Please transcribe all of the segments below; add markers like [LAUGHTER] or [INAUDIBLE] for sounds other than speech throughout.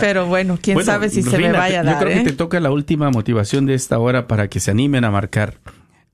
Pero bueno, quién sabe si se me vaya a dar. Yo creo que ¿eh? te toca la última motivación de esta hora para que se animen a marcar.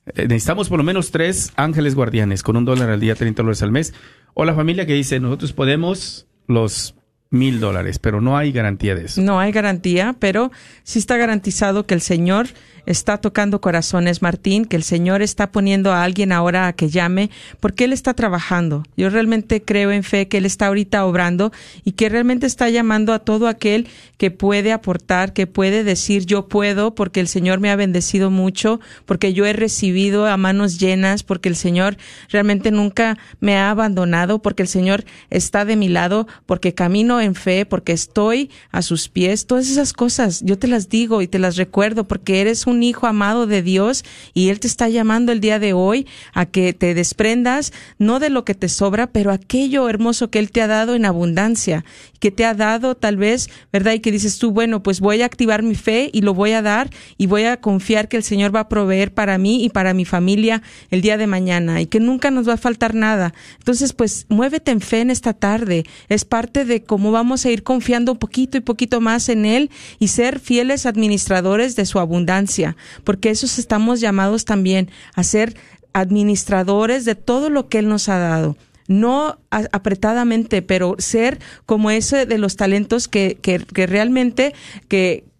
Eh, necesitamos por lo menos tres ángeles guardianes con un dólar al día, 30 dólares al mes. O la familia que dice, nosotros podemos los mil dólares, pero no hay garantía de eso. No hay garantía, pero sí está garantizado que el Señor está tocando corazones, Martín, que el Señor está poniendo a alguien ahora a que llame, porque Él está trabajando. Yo realmente creo en fe que Él está ahorita obrando y que realmente está llamando a todo aquel que puede aportar, que puede decir yo puedo, porque el Señor me ha bendecido mucho, porque yo he recibido a manos llenas, porque el Señor realmente nunca me ha abandonado, porque el Señor está de mi lado, porque camino en fe, porque estoy a sus pies. Todas esas cosas yo te las digo y te las recuerdo, porque eres un hijo amado de Dios y Él te está llamando el día de hoy a que te desprendas no de lo que te sobra, pero aquello hermoso que Él te ha dado en abundancia, que te ha dado tal vez, ¿verdad? Y que dices tú, bueno, pues voy a activar mi fe y lo voy a dar y voy a confiar que el Señor va a proveer para mí y para mi familia el día de mañana y que nunca nos va a faltar nada. Entonces, pues muévete en fe en esta tarde. Es parte de cómo vamos a ir confiando un poquito y poquito más en Él y ser fieles administradores de su abundancia porque esos estamos llamados también a ser administradores de todo lo que Él nos ha dado no apretadamente, pero ser como ese de los talentos que, que, que realmente que,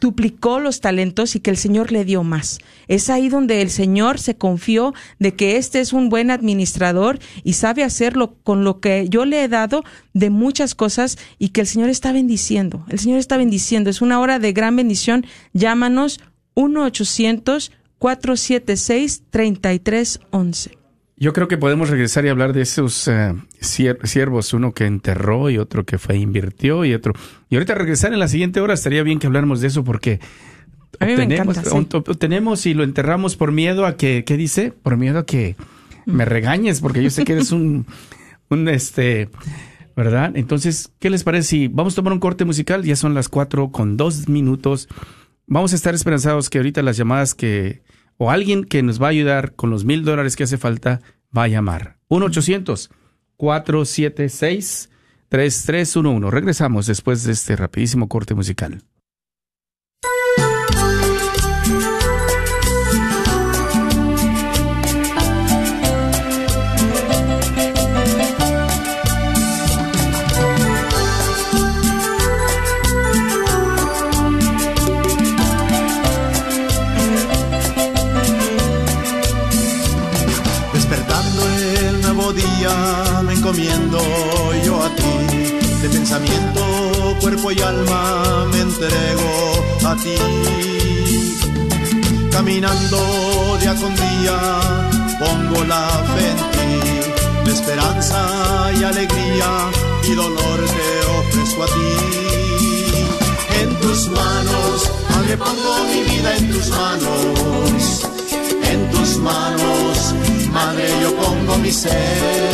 duplicó los talentos y que el Señor le dio más. Es ahí donde el Señor se confió de que este es un buen administrador y sabe hacerlo con lo que yo le he dado de muchas cosas y que el Señor está bendiciendo. El Señor está bendiciendo. Es una hora de gran bendición. Llámanos 1-800-476-3311. Yo creo que podemos regresar y hablar de esos uh, siervos, uno que enterró y otro que fue invirtió y otro. Y ahorita regresar en la siguiente hora estaría bien que habláramos de eso porque a mí obtenemos, me encanta, sí. obtenemos y lo enterramos por miedo a que, ¿qué dice? Por miedo a que me regañes porque yo sé que eres un, [LAUGHS] un este, ¿verdad? Entonces, ¿qué les parece si vamos a tomar un corte musical? Ya son las cuatro con dos minutos. Vamos a estar esperanzados que ahorita las llamadas que, o alguien que nos va a ayudar con los mil dólares que hace falta, va a llamar. 1-800-476-3311. Regresamos después de este rapidísimo corte musical. Caminando día con día, pongo la fe en ti. De esperanza y alegría y dolor te ofrezco a ti. En tus manos, Padre, pongo mi vida en tus manos. En tus manos, Madre, yo pongo mi ser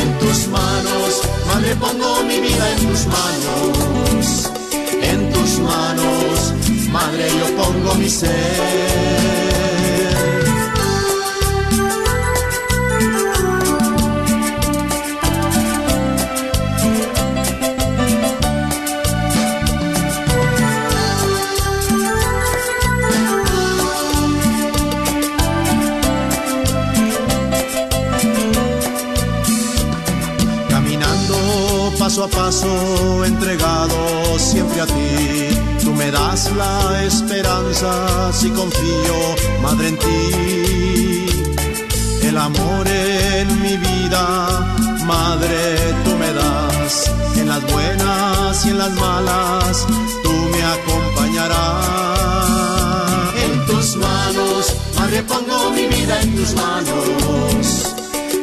en tus manos, Madre, pongo mi vida en tus manos, tus manos, Madre, yo pongo mi ser. paso a paso entregado siempre a ti. La esperanza si confío, Madre, en ti. El amor en mi vida, Madre, tú me das. En las buenas y en las malas, tú me acompañarás. En tus manos, Madre, pongo mi vida en tus manos.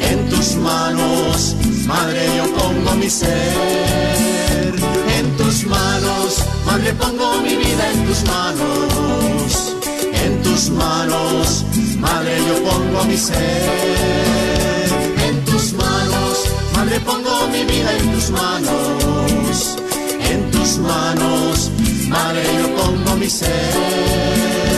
En tus manos, Madre, yo pongo mi ser en tus manos. Madre, pongo mi vida en tus manos. En tus manos, Madre, yo pongo mi ser. En tus manos, Madre, pongo mi vida en tus manos. En tus manos, Madre, yo pongo mi ser.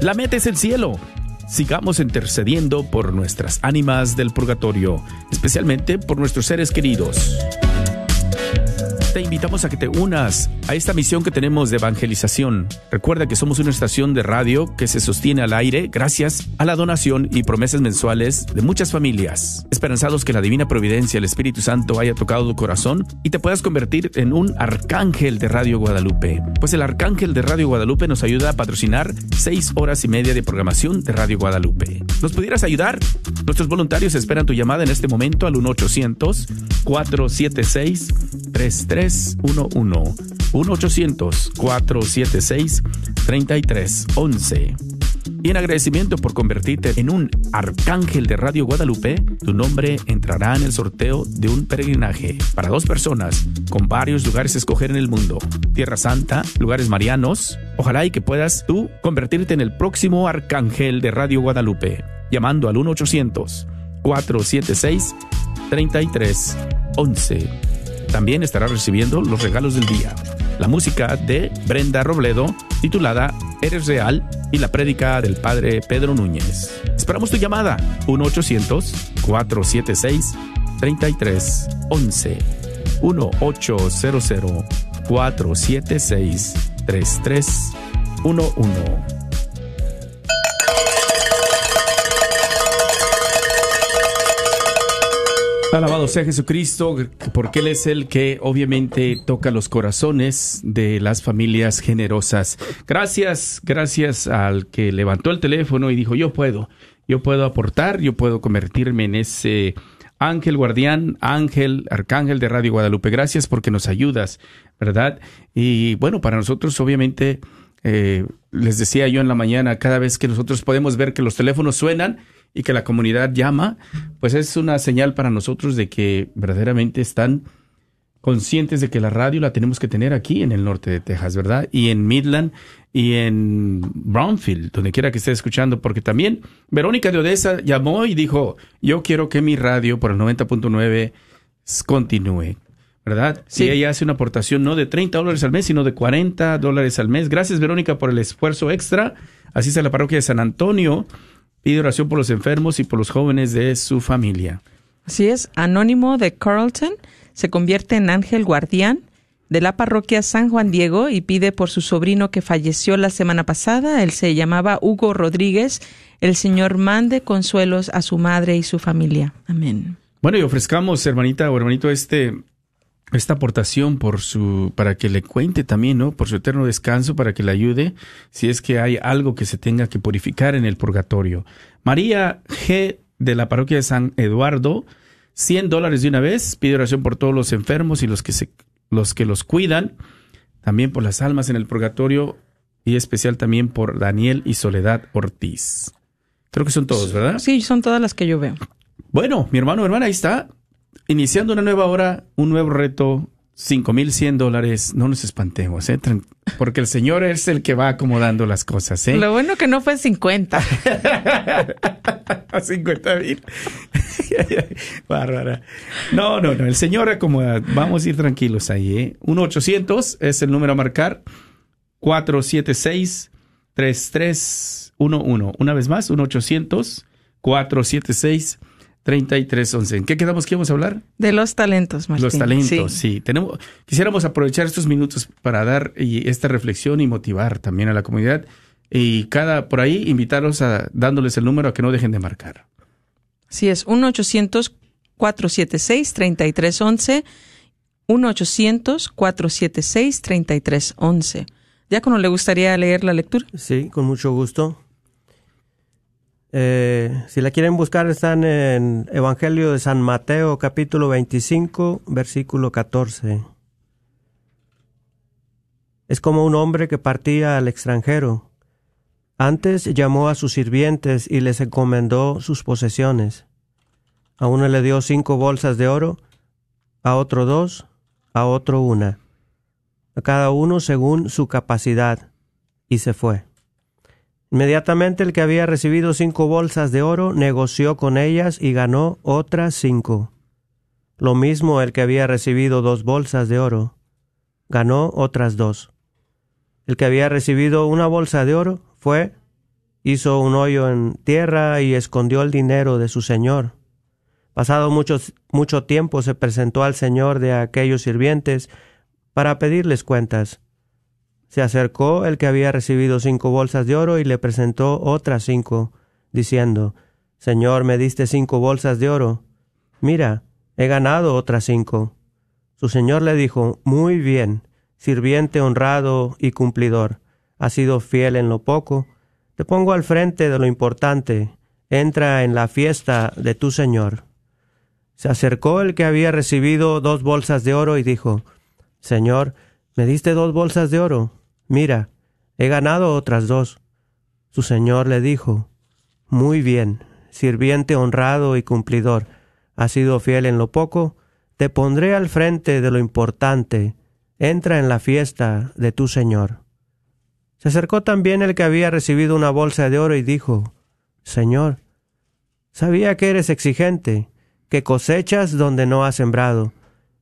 La meta es el cielo. Sigamos intercediendo por nuestras ánimas del purgatorio, especialmente por nuestros seres queridos te invitamos a que te unas a esta misión que tenemos de evangelización. Recuerda que somos una estación de radio que se sostiene al aire gracias a la donación y promesas mensuales de muchas familias. Esperanzados que la divina providencia, el Espíritu Santo haya tocado tu corazón y te puedas convertir en un arcángel de Radio Guadalupe. Pues el arcángel de Radio Guadalupe nos ayuda a patrocinar seis horas y media de programación de Radio Guadalupe. ¿Nos pudieras ayudar? Nuestros voluntarios esperan tu llamada en este momento al 1 800 476 33 3311 1-800-476-3311. Y en agradecimiento por convertirte en un arcángel de Radio Guadalupe, tu nombre entrará en el sorteo de un peregrinaje para dos personas con varios lugares a escoger en el mundo. Tierra Santa, lugares marianos. Ojalá y que puedas tú convertirte en el próximo arcángel de Radio Guadalupe, llamando al 1-800-476-3311 también estará recibiendo los regalos del día. La música de Brenda Robledo, titulada Eres Real, y la prédica del Padre Pedro Núñez. Esperamos tu llamada, 1-800-476-3311. 1-800-476-3311. Alabado sea Jesucristo, porque Él es el que obviamente toca los corazones de las familias generosas. Gracias, gracias al que levantó el teléfono y dijo, yo puedo, yo puedo aportar, yo puedo convertirme en ese ángel guardián, ángel, arcángel de Radio Guadalupe. Gracias porque nos ayudas, ¿verdad? Y bueno, para nosotros obviamente, eh, les decía yo en la mañana, cada vez que nosotros podemos ver que los teléfonos suenan, y que la comunidad llama, pues es una señal para nosotros de que verdaderamente están conscientes de que la radio la tenemos que tener aquí en el norte de Texas, ¿verdad? Y en Midland y en Brownfield, donde quiera que esté escuchando, porque también Verónica de Odessa llamó y dijo, yo quiero que mi radio por el 90.9 continúe. ¿verdad? Sí. ella hace una aportación no de 30 dólares al mes, sino de 40 dólares al mes. Gracias, Verónica, por el esfuerzo extra. Así está la parroquia de San Antonio Pide oración por los enfermos y por los jóvenes de su familia. Así es, Anónimo de Carlton se convierte en ángel guardián de la parroquia San Juan Diego y pide por su sobrino que falleció la semana pasada. Él se llamaba Hugo Rodríguez. El Señor mande consuelos a su madre y su familia. Amén. Bueno, y ofrezcamos, hermanita o hermanito, este esta aportación por su para que le cuente también, ¿no? Por su eterno descanso, para que le ayude si es que hay algo que se tenga que purificar en el purgatorio. María G de la parroquia de San Eduardo, 100 dólares de una vez, pide oración por todos los enfermos y los que se, los que los cuidan, también por las almas en el purgatorio y especial también por Daniel y Soledad Ortiz. Creo que son todos, ¿verdad? Sí, son todas las que yo veo. Bueno, mi hermano, hermana, ahí está iniciando una nueva hora, un nuevo reto, cinco mil cien dólares, no nos espantemos, ¿eh? porque el Señor es el que va acomodando las cosas. ¿eh? Lo bueno que no fue 50. 50 [LAUGHS] mil. [LAUGHS] Bárbara. No, no, no, el Señor acomoda. Vamos a ir tranquilos ahí. ¿eh? 1-800 es el número a marcar. 476-3311. Una vez más, 1-800. 476 3311. ¿En qué quedamos que íbamos a hablar? De los talentos, Martín. Los talentos, sí. Tenemos, quisiéramos aprovechar estos minutos para dar esta reflexión y motivar también a la comunidad. Y cada, por ahí, invitarlos a, dándoles el número a que no dejen de marcar. Sí, es 1-800-476-3311. 1-800-476-3311. ¿Ya cuando le gustaría leer la lectura? Sí, con mucho gusto. Eh, si la quieren buscar, están en Evangelio de San Mateo, capítulo 25, versículo 14. Es como un hombre que partía al extranjero. Antes llamó a sus sirvientes y les encomendó sus posesiones. A uno le dio cinco bolsas de oro, a otro dos, a otro una, a cada uno según su capacidad, y se fue. Inmediatamente el que había recibido cinco bolsas de oro negoció con ellas y ganó otras cinco. Lo mismo el que había recibido dos bolsas de oro, ganó otras dos. El que había recibido una bolsa de oro fue hizo un hoyo en tierra y escondió el dinero de su señor. Pasado mucho, mucho tiempo se presentó al señor de aquellos sirvientes para pedirles cuentas. Se acercó el que había recibido cinco bolsas de oro y le presentó otras cinco, diciendo, Señor, me diste cinco bolsas de oro. Mira, he ganado otras cinco. Su señor le dijo, Muy bien, sirviente honrado y cumplidor. Has sido fiel en lo poco. Te pongo al frente de lo importante. Entra en la fiesta de tu señor. Se acercó el que había recibido dos bolsas de oro y dijo, Señor, me diste dos bolsas de oro. Mira, he ganado otras dos. Su señor le dijo, Muy bien, sirviente honrado y cumplidor. Has sido fiel en lo poco, te pondré al frente de lo importante. Entra en la fiesta de tu señor. Se acercó también el que había recibido una bolsa de oro y dijo, Señor, sabía que eres exigente que cosechas donde no has sembrado,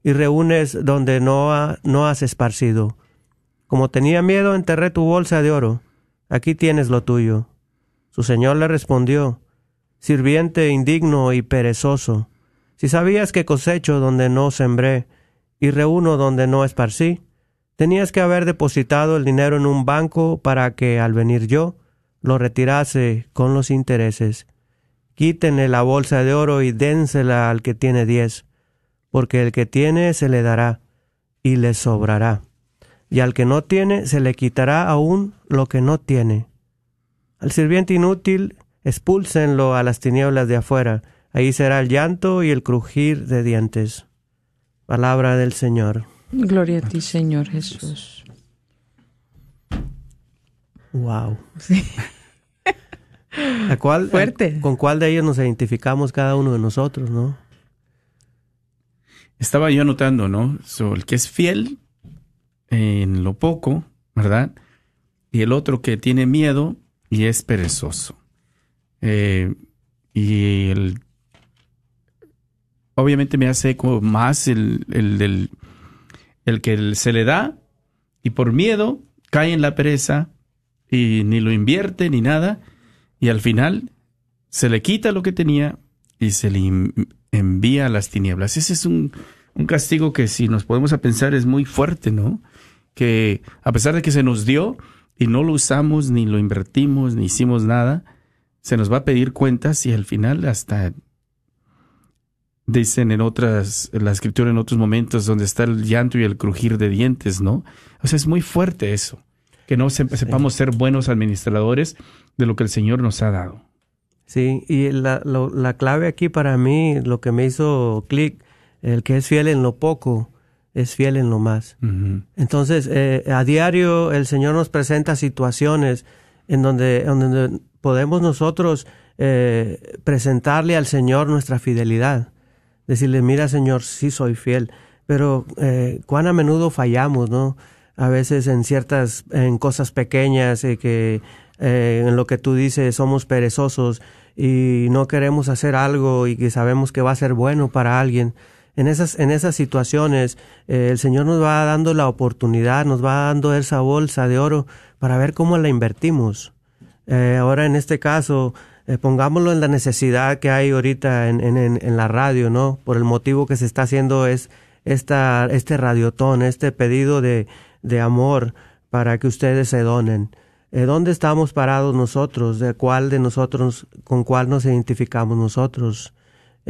y reúnes donde no, no has esparcido. Como tenía miedo, enterré tu bolsa de oro. Aquí tienes lo tuyo. Su señor le respondió, Sirviente indigno y perezoso, si sabías que cosecho donde no sembré, y reúno donde no esparcí, tenías que haber depositado el dinero en un banco para que, al venir yo, lo retirase con los intereses. Quítenle la bolsa de oro y dénsela al que tiene diez, porque el que tiene se le dará y le sobrará, y al que no tiene se le quitará aún lo que no tiene. Al sirviente inútil expúlsenlo a las tinieblas de afuera, ahí será el llanto y el crujir de dientes. Palabra del Señor. Gloria a ti, Señor Jesús. Wow. cuál, Fuerte. ¿Con cuál de ellos nos identificamos cada uno de nosotros, no? Estaba yo anotando, ¿no? el que es fiel en lo poco, ¿verdad? Y el otro que tiene miedo y es perezoso. Eh, y el obviamente me hace como más el, el, el, que se le da y por miedo cae en la pereza y ni lo invierte ni nada y al final se le quita lo que tenía y se le envía a las tinieblas. Ese es un, un castigo que si nos podemos a pensar es muy fuerte, ¿no? Que a pesar de que se nos dio y no lo usamos, ni lo invertimos, ni hicimos nada, se nos va a pedir cuentas y al final hasta dicen en otras, en la escritura en otros momentos donde está el llanto y el crujir de dientes, ¿no? O sea, es muy fuerte eso, que no sepamos ser buenos administradores de lo que el Señor nos ha dado. Sí, y la, la clave aquí para mí, lo que me hizo clic, el que es fiel en lo poco, es fiel en lo más. Entonces, eh, a diario el Señor nos presenta situaciones en donde, donde podemos nosotros eh, presentarle al Señor nuestra fidelidad. Decirle, mira Señor, sí soy fiel, pero eh, cuán a menudo fallamos, ¿no? A veces en ciertas, en cosas pequeñas, que eh, en lo que tú dices somos perezosos y no queremos hacer algo y que sabemos que va a ser bueno para alguien. En esas, en esas situaciones, eh, el Señor nos va dando la oportunidad, nos va dando esa bolsa de oro para ver cómo la invertimos. Eh, ahora, en este caso, pongámoslo en la necesidad que hay ahorita en, en, en, la radio, ¿no? Por el motivo que se está haciendo es esta, este radiotón, este pedido de, de amor para que ustedes se donen. Eh, ¿Dónde estamos parados nosotros? ¿De cuál de nosotros, con cuál nos identificamos nosotros?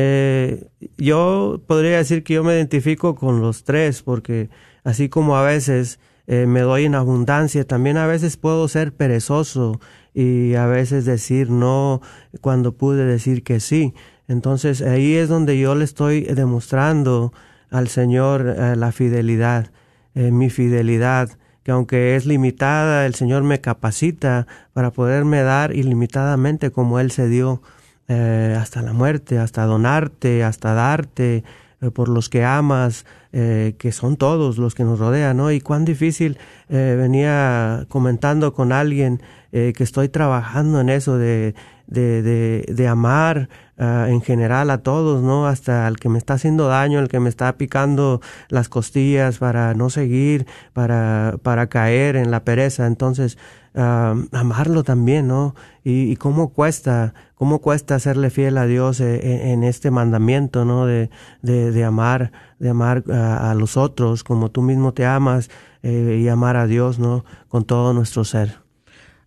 Eh, yo podría decir que yo me identifico con los tres, porque así como a veces eh, me doy en abundancia, también a veces puedo ser perezoso y a veces decir no cuando pude decir que sí. Entonces ahí es donde yo le estoy demostrando al Señor la fidelidad, mi fidelidad que aunque es limitada, el Señor me capacita para poderme dar ilimitadamente como Él se dio eh, hasta la muerte, hasta donarte, hasta darte eh, por los que amas, eh, que son todos los que nos rodean, ¿no? Y cuán difícil eh, venía comentando con alguien eh, que estoy trabajando en eso de, de, de, amar uh, en general a todos, ¿no? Hasta al que me está haciendo daño, al que me está picando las costillas para no seguir, para, para caer en la pereza. Entonces, uh, amarlo también, ¿no? Y, cómo cuesta, cómo cuesta serle fiel a Dios en, en este mandamiento, ¿no? De, de, de amar, de amar a, a, los otros como tú mismo te amas eh, y amar a Dios, ¿no? Con todo nuestro ser.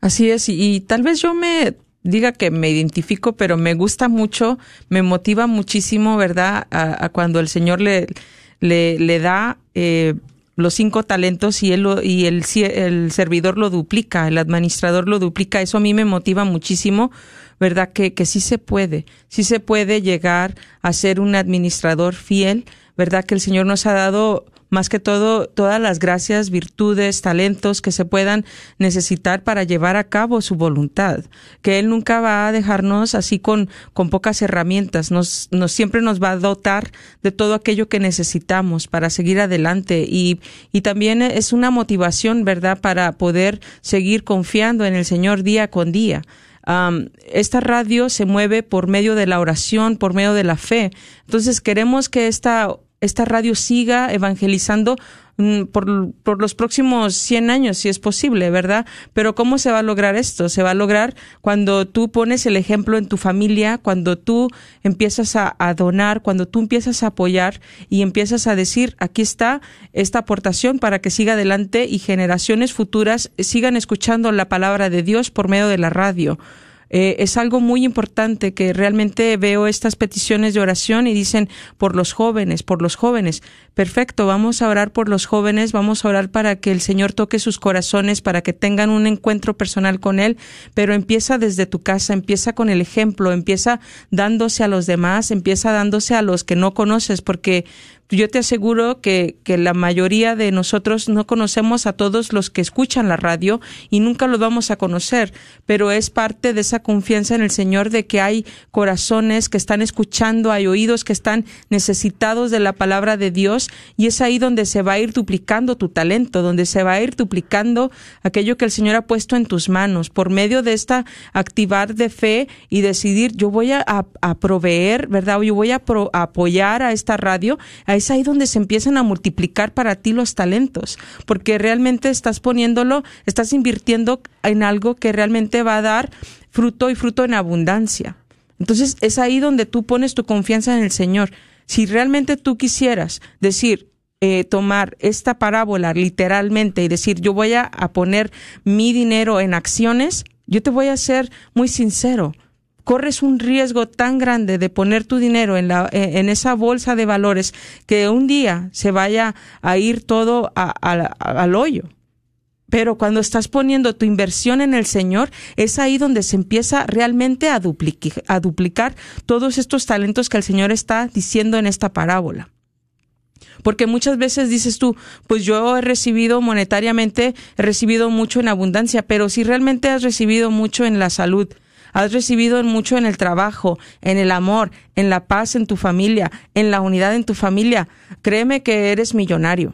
Así es, y, tal vez yo me diga que me identifico, pero me gusta mucho, me motiva muchísimo, ¿verdad? A, a cuando el Señor le, le, le da eh, los cinco talentos y, él lo, y el, el servidor lo duplica, el administrador lo duplica. Eso a mí me motiva muchísimo, ¿verdad? Que, que sí se puede, sí se puede llegar a ser un administrador fiel, ¿verdad? Que el Señor nos ha dado más que todo todas las gracias, virtudes, talentos que se puedan necesitar para llevar a cabo su voluntad, que Él nunca va a dejarnos así con, con pocas herramientas, nos, nos siempre nos va a dotar de todo aquello que necesitamos para seguir adelante y, y también es una motivación, ¿verdad?, para poder seguir confiando en el Señor día con día. Esta radio se mueve por medio de la oración, por medio de la fe. Entonces queremos que esta esta radio siga evangelizando por, por, los próximos 100 años, si es posible, ¿verdad? Pero ¿cómo se va a lograr esto? Se va a lograr cuando tú pones el ejemplo en tu familia, cuando tú empiezas a, a, donar, cuando tú empiezas a apoyar y empiezas a decir, aquí está esta aportación para que siga adelante y generaciones futuras sigan escuchando la palabra de Dios por medio de la radio. Eh, es algo muy importante que realmente veo estas peticiones de oración y dicen por los jóvenes, por los jóvenes. Perfecto, vamos a orar por los jóvenes, vamos a orar para que el Señor toque sus corazones, para que tengan un encuentro personal con Él, pero empieza desde tu casa, empieza con el ejemplo, empieza dándose a los demás, empieza dándose a los que no conoces, porque yo te aseguro que, que, la mayoría de nosotros no conocemos a todos los que escuchan la radio y nunca los vamos a conocer, pero es parte de esa confianza en el Señor de que hay corazones que están escuchando, hay oídos que están necesitados de la palabra de Dios y es ahí donde se va a ir duplicando tu talento, donde se va a ir duplicando aquello que el Señor ha puesto en tus manos por medio de esta activar de fe y decidir yo voy a, proveer, ¿verdad? Yo voy a, pro, a apoyar a esta radio, es ahí donde se empiezan a multiplicar para ti los talentos, porque realmente estás poniéndolo, estás invirtiendo en algo que realmente va a dar fruto y fruto en abundancia. Entonces es ahí donde tú pones tu confianza en el Señor. Si realmente tú quisieras decir, eh, tomar esta parábola literalmente y decir, yo voy a, a poner mi dinero en acciones, yo te voy a ser muy sincero corres un riesgo tan grande de poner tu dinero en, la, en esa bolsa de valores que un día se vaya a ir todo a, al hoyo. Pero cuando estás poniendo tu inversión en el Señor, es ahí donde se empieza realmente a, a duplicar todos estos talentos que el Señor está diciendo en esta parábola. Porque muchas veces dices tú, pues yo he recibido monetariamente, he recibido mucho en abundancia, pero si realmente has recibido mucho en la salud, has recibido mucho en el trabajo, en el amor, en la paz en tu familia, en la unidad en tu familia, créeme que eres millonario.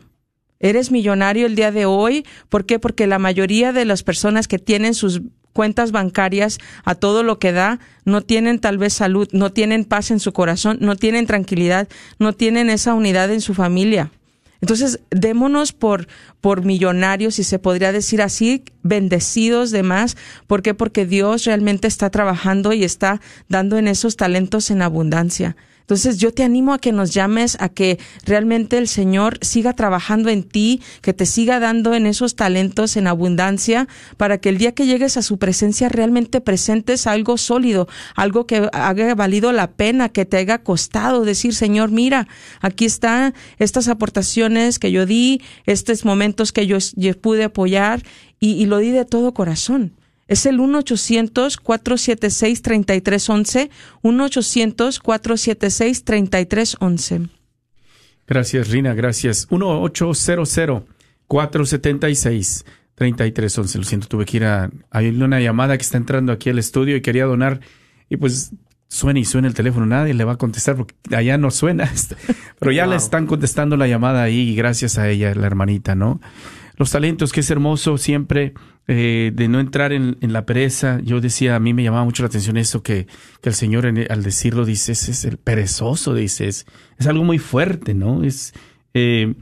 Eres millonario el día de hoy. ¿Por qué? Porque la mayoría de las personas que tienen sus cuentas bancarias a todo lo que da, no tienen tal vez salud, no tienen paz en su corazón, no tienen tranquilidad, no tienen esa unidad en su familia. Entonces, démonos por, por millonarios, si se podría decir así, bendecidos de más. ¿Por qué? Porque Dios realmente está trabajando y está dando en esos talentos en abundancia. Entonces yo te animo a que nos llames, a que realmente el Señor siga trabajando en ti, que te siga dando en esos talentos en abundancia, para que el día que llegues a su presencia realmente presentes algo sólido, algo que haga valido la pena, que te haya costado decir, Señor, mira, aquí están estas aportaciones que yo di, estos momentos que yo, pude apoyar y lo di de todo corazón. Es el 1-800-476-3311, 1-800-476-3311. Gracias, Rina, gracias. 1-800-476-3311. Lo siento, tuve que ir a... Hay una llamada que está entrando aquí al estudio y quería donar. Y pues suena y suena el teléfono, nadie le va a contestar porque allá no suena, [LAUGHS] pero ya le están contestando la llamada ahí y gracias a ella, la hermanita, ¿no? Los talentos, que es hermoso siempre eh, de no entrar en, la pereza. Yo decía, a mí me llamaba mucho la atención eso que, que el Señor al decirlo dice, es el perezoso, dice, es, algo muy fuerte, ¿no? Es eh,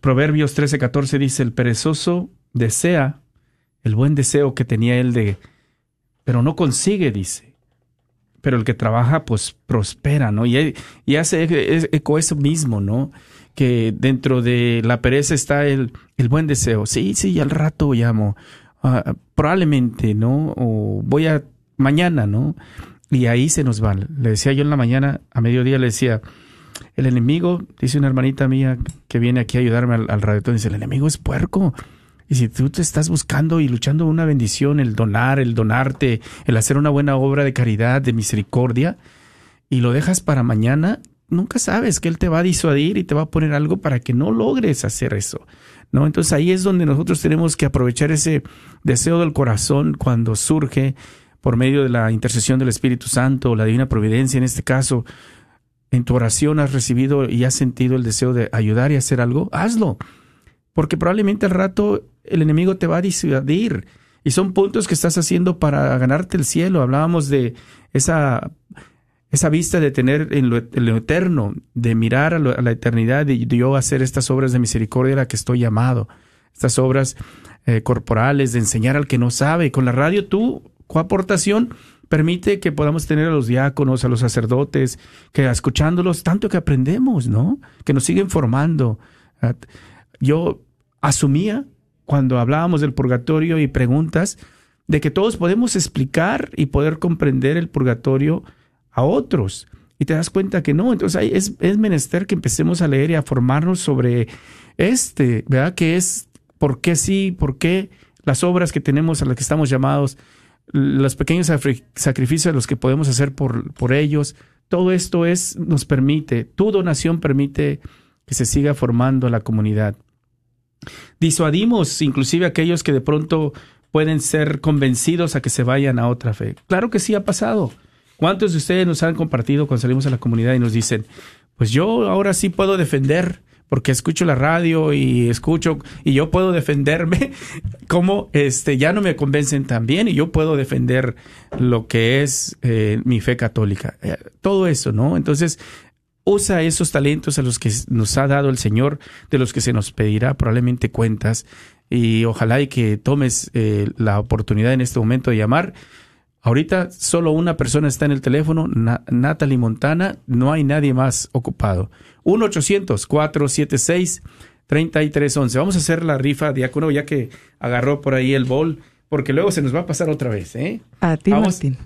Proverbios 13, 14 dice, el perezoso desea el buen deseo que tenía él de, pero no consigue, dice pero el que trabaja pues prospera, ¿no? Y, y hace eco eso mismo, ¿no? Que dentro de la pereza está el, el buen deseo. Sí, sí, al rato llamo. Ah, probablemente, ¿no? O voy a mañana, ¿no? Y ahí se nos va. Le decía yo en la mañana, a mediodía le decía, el enemigo, dice una hermanita mía que viene aquí a ayudarme al, al radio, dice, el enemigo es puerco. Y si tú te estás buscando y luchando una bendición, el donar, el donarte, el hacer una buena obra de caridad, de misericordia, y lo dejas para mañana, nunca sabes que Él te va a disuadir y te va a poner algo para que no logres hacer eso. ¿no? Entonces ahí es donde nosotros tenemos que aprovechar ese deseo del corazón cuando surge por medio de la intercesión del Espíritu Santo o la divina providencia en este caso. En tu oración has recibido y has sentido el deseo de ayudar y hacer algo, hazlo. Porque probablemente al rato el enemigo te va a disuadir. Y son puntos que estás haciendo para ganarte el cielo. Hablábamos de esa, esa vista de tener en lo, eterno, de mirar a, la eternidad y yo hacer estas obras de misericordia a la que estoy llamado. Estas obras eh, corporales, de enseñar al que no sabe. Con la radio tú, aportación permite que podamos tener a los diáconos, a los sacerdotes, que escuchándolos, tanto que aprendemos, ¿no? Que nos siguen formando. Yo asumía cuando hablábamos del purgatorio y preguntas, de que todos podemos explicar y poder comprender el purgatorio a otros. Y te das cuenta que no, entonces es, es menester que empecemos a leer y a formarnos sobre este, ¿verdad? Que es por qué sí, por qué las obras que tenemos a las que estamos llamados, los pequeños sacrificios los que podemos hacer por, por ellos, todo esto es, nos permite, tu donación permite que se siga formando la comunidad. Disuadimos inclusive a aquellos que de pronto pueden ser convencidos a que se vayan a otra fe. Claro que sí ha pasado. ¿Cuántos de ustedes nos han compartido cuando salimos a la comunidad y nos dicen, pues yo ahora sí puedo defender porque escucho la radio y escucho y yo puedo defenderme [LAUGHS] como este ya no me convencen tan bien y yo puedo defender lo que es eh, mi fe católica eh, todo eso no entonces usa esos talentos a los que nos ha dado el Señor, de los que se nos pedirá probablemente cuentas. Y ojalá y que tomes eh, la oportunidad en este momento de llamar. Ahorita solo una persona está en el teléfono, Natalie Montana, no hay nadie más ocupado. 1-800-476-3311. Vamos a hacer la rifa, diácono, ya que agarró por ahí el bol, porque luego se nos va a pasar otra vez. ¿eh? A ti,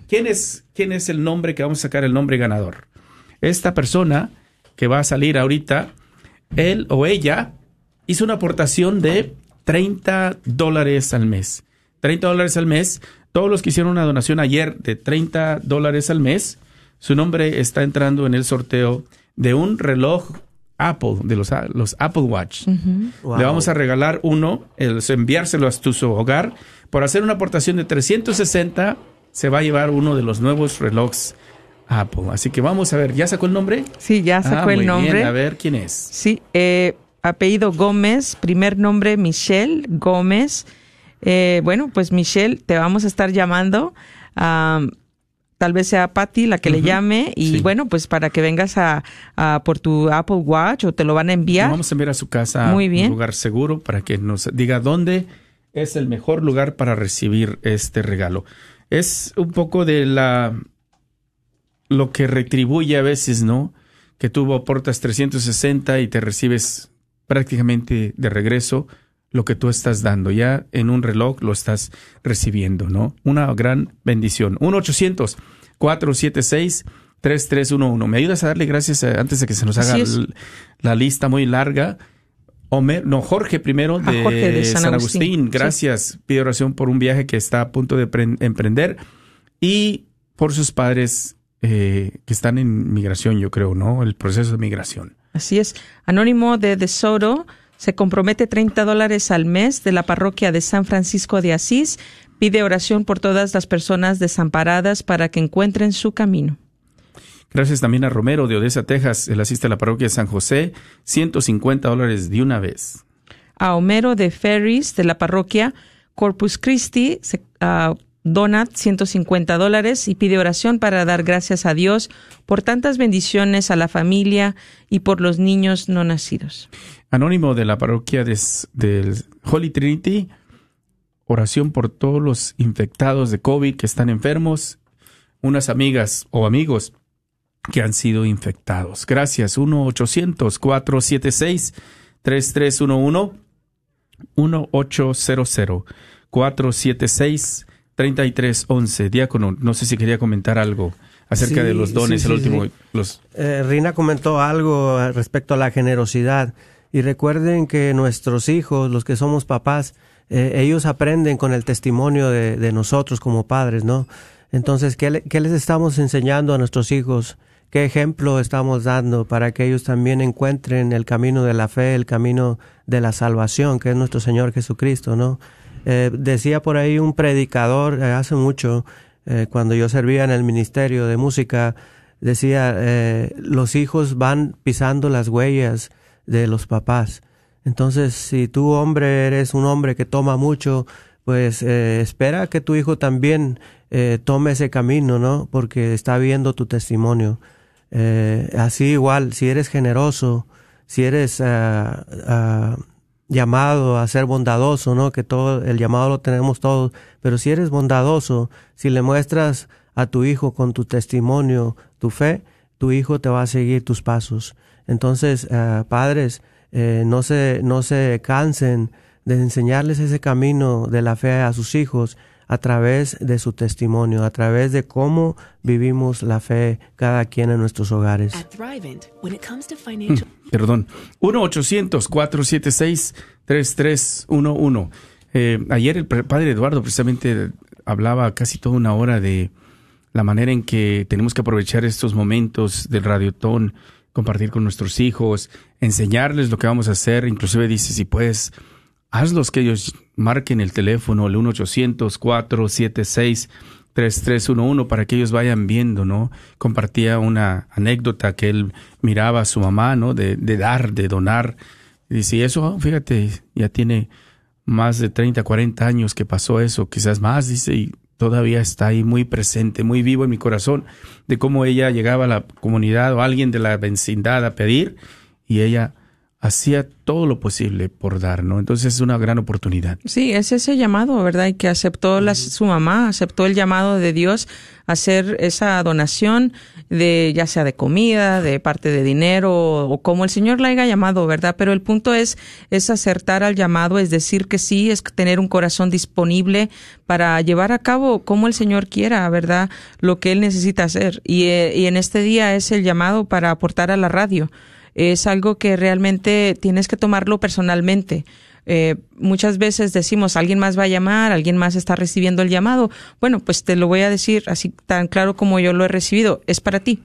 ¿quién es, ¿Quién es el nombre que vamos a sacar, el nombre ganador? esta persona que va a salir ahorita, él o ella hizo una aportación de 30 dólares al mes. 30 dólares al mes. Todos los que hicieron una donación ayer de 30 dólares al mes, su nombre está entrando en el sorteo de un reloj Apple, de los, los Apple Watch. Le vamos a regalar uno, el, enviárselo a tu su hogar. Por hacer una aportación de 360, se va a llevar uno de los nuevos relojes Apple. Así que vamos a ver, ¿ya sacó el nombre? Sí, ya sacó ah, el nombre. A ver, ¿quién es? Sí, eh, apellido Gómez, primer nombre Michelle Gómez. Eh, bueno, pues Michelle, te vamos a estar llamando. tal vez sea Patty la que le llame y bueno, pues para que vengas a, por tu Apple Watch o te lo van a enviar. vamos a enviar a su casa, Muy bien. un lugar seguro para que nos diga dónde es el mejor lugar para recibir este regalo. Es un poco de la lo que retribuye a veces, ¿no? Que tú aportas 360 y te recibes prácticamente de regreso lo que tú estás dando. Ya en un reloj lo estás recibiendo, ¿no? Una gran bendición. 1-800-476-3311. ¿Me ayudas a darle gracias antes de que se nos haga la lista muy larga? Homer, no, Jorge primero de, San, Agustín. Gracias. Pido oración por un viaje que está a punto de emprender y por sus padres eh, que están en migración, yo creo, ¿no? El proceso de migración. Así es. Anónimo de Tesoro se compromete 30 dólares al mes de la parroquia de San Francisco de Asís. Pide oración por todas las personas desamparadas para que encuentren su camino. Gracias también a Romero de Odessa, Texas. Él asiste a la parroquia de San José. 150 dólares de una vez. A Homero de Ferris de la parroquia Corpus Christi se, uh, dona 150 dólares y pide oración para dar gracias a Dios por tantas bendiciones a la familia y por los niños no nacidos. Anónimo de la parroquia de Holy Trinity, oración por todos los infectados de COVID que están enfermos, unas amigas o amigos que han sido infectados. Gracias. 1-800-476-3311. 1-800-476-3311. Diácono, no sé si quería comentar algo acerca Sí, de los dones, sí, el sí, último. Los, Eh, Rina comentó algo respecto a la generosidad. Y recuerden que nuestros hijos, los que somos papás, eh, ellos aprenden con el testimonio de, de nosotros como padres, ¿no? Entonces, ¿qué, le- qué les estamos enseñando a nuestros hijos? ¿Qué ejemplo estamos dando para que ellos también encuentren el camino de la fe, el camino de la salvación, que es nuestro Señor Jesucristo, ¿no? Eh, decía por ahí un predicador eh, hace mucho, eh, cuando yo servía en el ministerio de música, decía, eh, los hijos van pisando las huellas de los papás. Entonces, si tú hombre eres un hombre que toma mucho, pues eh, espera que tu hijo también tome ese camino, ¿no? Porque está viendo tu testimonio. Así igual, si eres generoso, si eres ah, ah, llamado a ser bondadoso, ¿no? Que todo el llamado lo tenemos todos, pero si eres bondadoso, si le muestras a tu hijo con tu testimonio, tu fe, tu hijo te va a seguir tus pasos. Entonces, ah, padres, eh, no se no se cansen de enseñarles ese camino de la fe a sus hijos a través de su testimonio, a través de cómo vivimos la fe cada quien en nuestros hogares. At Thrivent, when it comes to financial perdón. 1-800-476-3311. Eh, ayer el pre- padre Eduardo precisamente hablaba casi toda una hora de la manera en que tenemos que aprovechar estos momentos del radiotón, compartir con nuestros hijos, enseñarles lo que vamos a hacer. Inclusive dice, si puedes, hazlos que ellos marquen el teléfono, el 1-800-476-3311, para que ellos vayan viendo, ¿no? Compartía una anécdota que él miraba a su mamá, ¿no? De, de dar, de donar. Y dice, y eso, fíjate, ya tiene más de 30, 40 años que pasó eso, quizás más, dice, y todavía está ahí muy presente, muy vivo en mi corazón, de cómo ella llegaba a la comunidad o alguien de la vecindad a pedir y ella hacía todo lo posible por dar, ¿no? Entonces es una gran oportunidad. Sí, es ese llamado, ¿verdad? Y que aceptó la, su mamá, aceptó el llamado de Dios a hacer esa donación de ya sea de comida, de parte de dinero o como el Señor la haya llamado, ¿verdad? Pero el punto es es acertar al llamado, es decir que sí, es tener un corazón disponible para llevar a cabo como el Señor quiera, ¿verdad? Lo que él necesita hacer. Y, eh, y en este día es el llamado para aportar a la radio es algo que realmente tienes que tomarlo personalmente. Eh, muchas veces decimos, alguien más va a llamar, alguien más está recibiendo el llamado. Bueno, pues te lo voy a decir así tan claro como yo lo he recibido. Es para ti.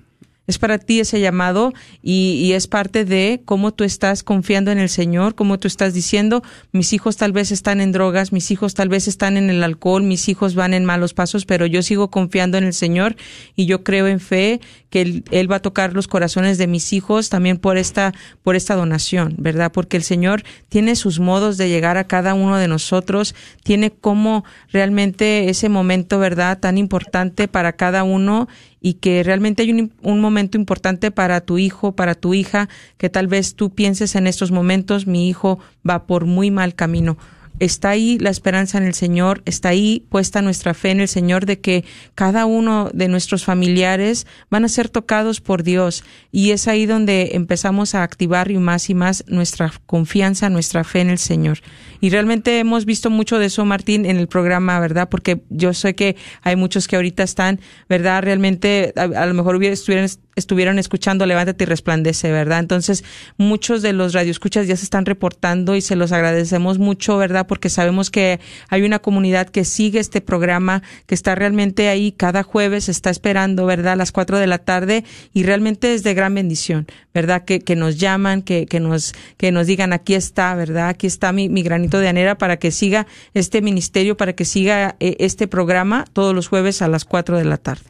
Es para ti ese llamado y, y, es parte de cómo tú estás confiando en el Señor, cómo tú estás diciendo, mis hijos tal vez están en drogas, mis hijos tal vez están en el alcohol, mis hijos van en malos pasos, pero yo sigo confiando en el Señor y yo creo en fe que él, él va a tocar los corazones de mis hijos también por esta, por esta donación, ¿verdad? Porque el Señor tiene sus modos de llegar a cada uno de nosotros, tiene como realmente ese momento, ¿verdad? Tan importante para cada uno y que realmente hay un, un, momento importante para tu hijo, para tu hija, que tal vez tú pienses en estos momentos, mi hijo va por muy mal camino. Está ahí la esperanza en el Señor, está ahí puesta nuestra fe en el Señor de que cada uno de nuestros familiares van a ser tocados por Dios y es ahí donde empezamos a activar y más y más nuestra confianza, nuestra fe en el Señor. Y realmente hemos visto mucho de eso, Martín, en el programa, ¿verdad? Porque yo sé que hay muchos que ahorita están, ¿verdad? Realmente a, lo mejor estuvieran estuvieron escuchando Levántate y Resplandece, ¿verdad? Entonces, muchos de los radioescuchas ya se están reportando y se los agradecemos mucho, ¿verdad? Porque sabemos que hay una comunidad que sigue este programa, que está realmente ahí cada jueves, está esperando, ¿verdad? A las cuatro de la tarde y realmente es de gran bendición, ¿verdad? Que, que nos llaman, que, que, nos, que nos digan, aquí está, ¿verdad? Aquí está mi, granito de anera para que siga este ministerio, para que siga eh, este programa todos los jueves a las cuatro de la tarde.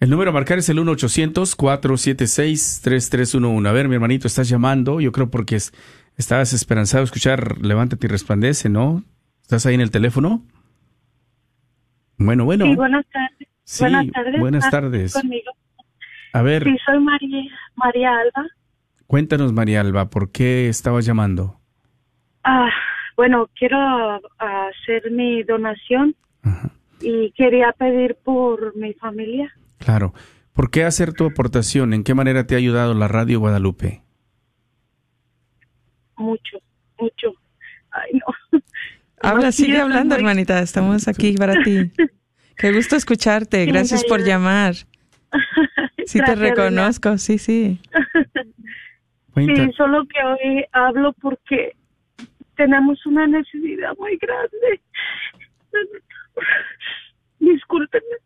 El número a marcar es el 1-800-476-3311. A ver, mi hermanito, estás llamando. Yo creo porque es, estabas esperanzado a escuchar Levántate y Resplandece, ¿no? ¿Estás ahí en el teléfono? Bueno, bueno. Sí, buenas tardes. Sí, buenas tardes. buenas ¿Estás tardes. conmigo? A ver, Sí, soy María, María Alba. cuéntanos, María Alba, ¿por qué estabas llamando? Ah, bueno, quiero ah, hacer mi donación Ajá, y quería pedir por mi familia. Claro. ¿Por qué hacer tu aportación? ¿En qué manera te ha ayudado la Radio Guadalupe? Mucho, mucho. Ay, no. Habla, sí, sigue hablando, muy- hermanita. Estamos aquí para ti. [LAUGHS] Qué gusto escucharte. Gracias por llamar. [LAUGHS] Sí, te reconozco. Sí, sí. [LAUGHS] Sí, solo que hoy hablo porque tenemos una necesidad muy grande. Discúlpenme.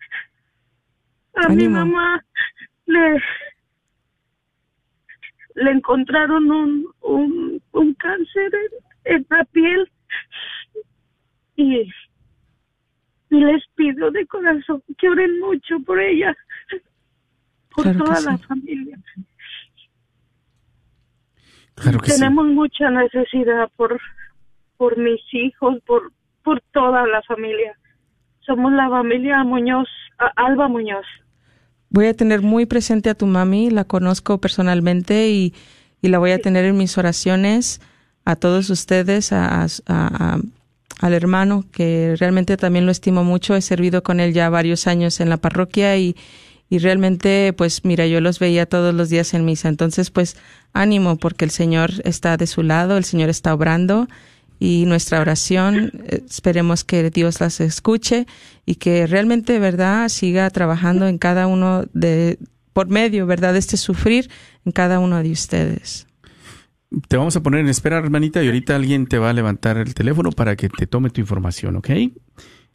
A mi mamá le le encontraron un, un, un cáncer en, en la piel y, y les pido de corazón que oren mucho por ella, por Claro toda sí. la familia. Claro que sí. Tenemos mucha necesidad por, por mis hijos, por, por toda la familia. Somos la familia Muñoz, Alba Muñoz. Voy a tener muy presente a tu mami, la conozco personalmente y, y la voy a tener en mis oraciones a todos ustedes, a, a- a- al hermano que realmente también lo estimo mucho. He servido con él ya varios años en la parroquia y, y realmente, pues mira, yo los veía todos los días en misa. Entonces, pues ánimo porque el Señor está de su lado, el Señor está obrando y nuestra oración, esperemos que Dios las escuche y que realmente, ¿verdad?, siga trabajando en cada uno de, por medio, ¿verdad?, de este sufrir en cada uno de ustedes. Te vamos a poner en espera, hermanita, y ahorita alguien te va a levantar el teléfono para que te tome tu información, ¿ok?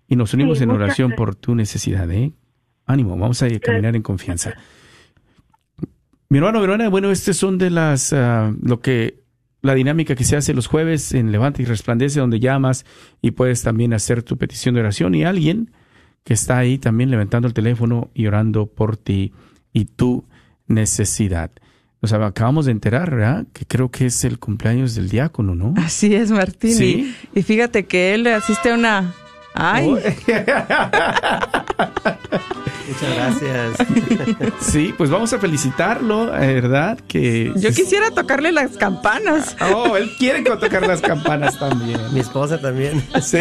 Y nos unimos Sí, en oración gracias. por tu necesidad, ¿eh? Ánimo, vamos a caminar en confianza. Mi hermano, mi hermana, bueno, estas son de las, ah, lo que, la dinámica que se hace los jueves en Levante y Resplandece, donde llamas y puedes también hacer tu petición de oración y alguien que está ahí también levantando el teléfono y orando por ti y tu necesidad. Nos acabamos de enterar, ¿verdad? Que creo que es el cumpleaños del diácono, ¿no? Así es, Martín. Sí. Y, y fíjate que él asiste a una... Ay, Muchas gracias. Sí, pues vamos a felicitarlo, ¿verdad? Que yo quisiera tocarle las campanas. Oh, él quiere que tocar las campanas también. Mi esposa también. Sí.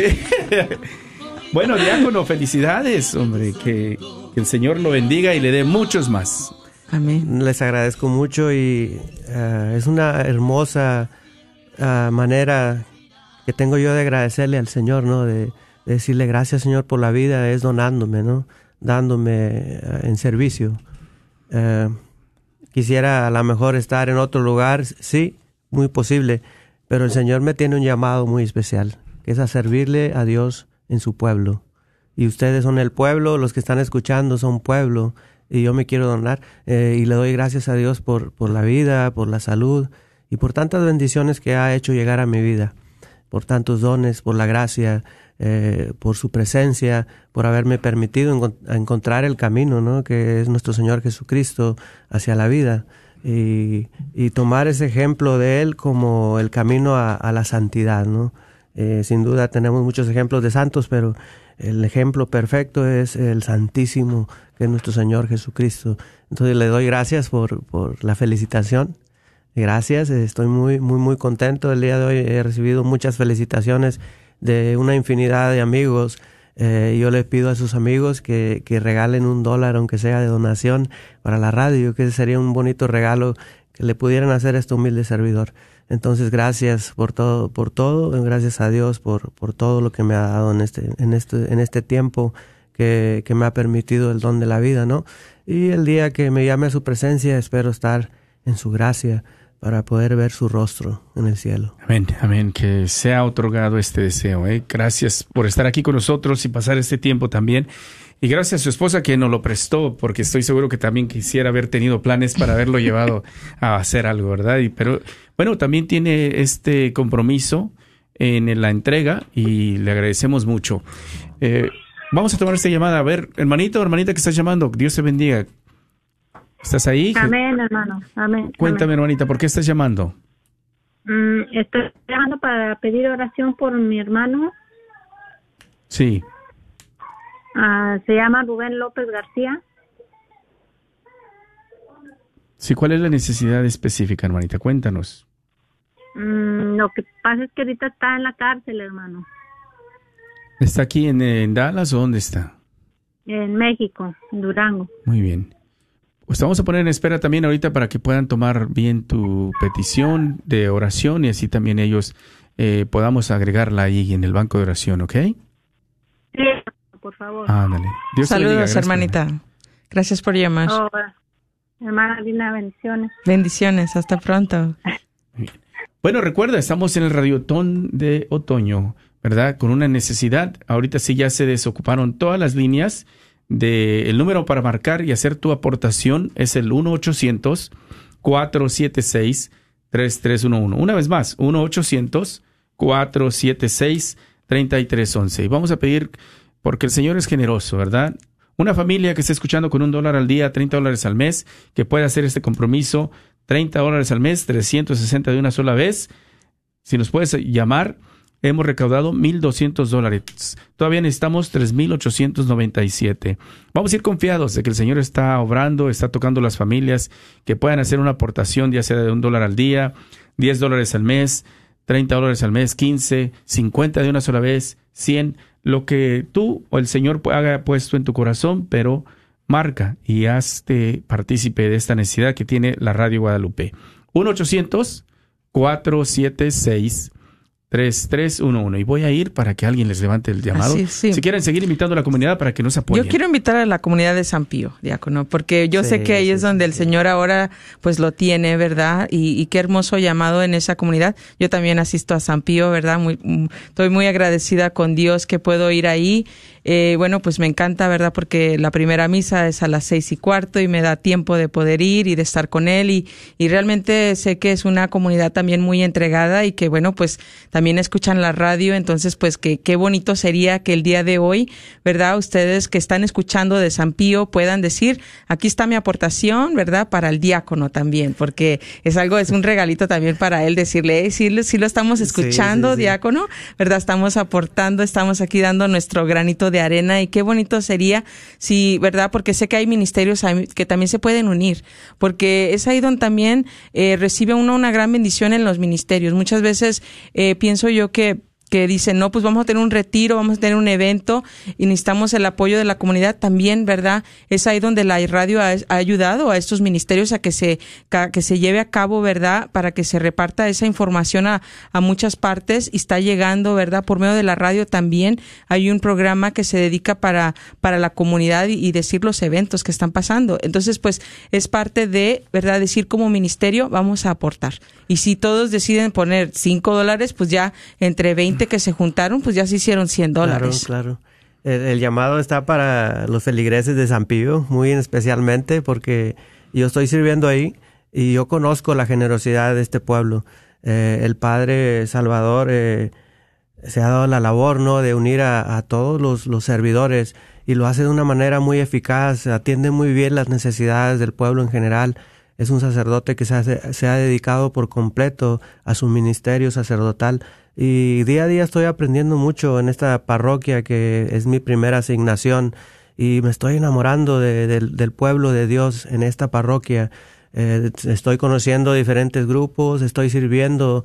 Bueno, diácono, felicidades, hombre, que, que el Señor lo bendiga y le dé muchos más. Amén. Les agradezco mucho y eh, es una hermosa ah, manera que tengo yo de agradecerle al Señor, ¿no? De, de decirle gracias, Señor, por la vida, es donándome, ¿no? Dándome eh, en servicio. Eh, quisiera a lo mejor estar en otro lugar, sí, muy posible, pero el Señor me tiene un llamado muy especial, que es a servirle a Dios en su pueblo. Y ustedes son el pueblo, los que están escuchando son pueblo, y yo me quiero donar, eh, y le doy gracias a Dios por, por la vida, por la salud, y por tantas bendiciones que ha hecho llegar a mi vida, por tantos dones, por la gracia, eh, por su presencia, por haberme permitido encontrar el camino, ¿no? que es nuestro Señor Jesucristo hacia la vida. Y, tomar ese ejemplo de Él como el camino a, a la santidad, ¿no? Eh, sin duda tenemos muchos ejemplos de santos, pero el ejemplo perfecto es el Santísimo, que es nuestro Señor Jesucristo. Entonces le doy gracias por, por la felicitación. Gracias, estoy muy, muy, muy contento. El día de hoy he recibido muchas felicitaciones de una infinidad de amigos. Eh, yo les pido a sus amigos que, que regalen un dólar, aunque sea de donación, para la radio, que sería un bonito regalo que le pudieran hacer a este humilde servidor. Entonces, gracias por todo, por todo, gracias a Dios por, por todo lo que me ha dado en este, en este, en este tiempo que, que me ha permitido el don de la vida, ¿no? Y el día que me llame a su presencia, espero estar en su gracia para poder ver su rostro en el cielo. Amén, amén, que sea otorgado este deseo. ¿eh? Gracias por estar aquí con nosotros y pasar este tiempo también. Y gracias a su esposa que nos lo prestó, porque estoy seguro que también quisiera haber tenido planes para haberlo llevado [LAUGHS] a hacer algo, ¿verdad? Y, pero bueno, también tiene este compromiso en la entrega y le agradecemos mucho. Eh, Vamos a tomar esta llamada. A ver, hermanito, hermanita que estás llamando, Dios te bendiga. ¿Estás ahí? Amén, hermano. Amén. Cuéntame, hermanita, ¿por qué estás llamando? Mm, estoy llamando para pedir oración por mi hermano. Sí. Ah, se llama Rubén López García. Sí, ¿cuál es la necesidad específica, hermanita? Cuéntanos. Mm, lo que pasa es que ahorita está en la cárcel, hermano. ¿Está aquí en, en Dallas o dónde está? En México, en Durango. Muy bien. Pues te vamos a poner en espera también ahorita para que puedan tomar bien tu petición de oración y así también ellos eh, podamos agregarla ahí en el banco de oración, ¿ok? Sí, por favor. Ándale. Dios te bendiga. Saludos, Gracias, hermanita. Gracias por llamar. Oh, hermana, Dina, bendiciones. Bendiciones. Hasta pronto. [LAUGHS] Bueno, recuerda, estamos en el Radiotón de otoño, ¿verdad? Con una necesidad. Ahorita sí ya se desocuparon todas las líneas. De, el número para marcar y hacer tu aportación es el 1-800-476-3311. Una vez más, 1-800-476-3311. Y vamos a pedir, porque el Señor es generoso, ¿verdad? Una familia que esté escuchando con un dólar al día, 30 dólares al mes, que pueda hacer este compromiso, 30 dólares al mes, 360 de una sola vez. Si nos puedes llamar, hemos recaudado 1.200 dólares. Todavía necesitamos 3.897. Vamos a ir confiados de que el Señor está obrando, está tocando las familias, que puedan hacer una aportación, ya sea de un dólar al día, 10 dólares al mes, 30 dólares al mes, 15, 50 de una sola vez, 100, lo que tú o el Señor haga puesto en tu corazón, pero marca y hazte partícipe de esta necesidad que tiene la Radio Guadalupe. 1-800-476. 3311 y voy a ir para que alguien les levante el llamado. Sí. Si quieren seguir invitando a la comunidad para que nos apoyen. Yo quiero invitar a la comunidad de San Pío, diácono, porque yo Sí, sé que ahí sí, es donde el. Señor ahora pues lo tiene, ¿verdad? Y, y qué hermoso llamado en esa comunidad. Yo también asisto a San Pío, ¿verdad? Muy, mm, estoy muy agradecida con Dios que puedo ir ahí. Eh, bueno, pues me encanta, ¿verdad? Porque la primera misa es a las seis y cuarto y me da tiempo de poder ir y de estar con él y, y realmente sé que es una comunidad también muy entregada y que, bueno, pues también escuchan la radio, entonces pues que qué bonito sería que el día de hoy, ¿verdad? Ustedes que están escuchando de San Pío puedan decir, aquí está mi aportación, ¿verdad? Para el diácono también, porque es algo, es un regalito también para él decirle, hey, sí, lo- sí lo estamos Sí, escuchando, sí, sí. diácono, ¿verdad? Estamos aportando, estamos aquí dando nuestro granito de arena y qué bonito sería si, ¿verdad? Porque sé que hay ministerios que también se pueden unir, porque es ahí donde también eh, recibe uno una gran bendición en los ministerios. Muchas veces eh, pienso yo que que dicen, no, pues vamos a tener un retiro, vamos a tener un evento y necesitamos el apoyo de la comunidad también, ¿verdad? Es ahí donde la radio ha, ayudado a estos ministerios a que se, que se lleve a cabo, ¿verdad? Para que se reparta esa información a, a muchas partes y está llegando, ¿verdad? Por medio de la radio también hay un programa que se dedica para, para la comunidad y, y decir los eventos que están pasando. Entonces, pues es parte de, ¿verdad? Decir como ministerio, vamos a aportar. Y si todos deciden poner cinco dólares, pues ya entre 20 que se juntaron, pues ya se hicieron 100 dólares. Claro, claro. El, el llamado está para los feligreses de San Pío, muy especialmente porque yo estoy sirviendo ahí y yo conozco la generosidad de este pueblo. Eh, el Padre Salvador eh, se ha dado la labor ¿no? de unir a, a todos los, los servidores y lo hace de una manera muy eficaz, atiende muy bien las necesidades del pueblo en general. Es un sacerdote que se, ha dedicado por completo a su ministerio sacerdotal y día a día estoy aprendiendo mucho en esta parroquia que es mi primera asignación y me estoy enamorando de- del- pueblo de Dios en esta parroquia. Eh, estoy conociendo diferentes grupos, estoy sirviendo en-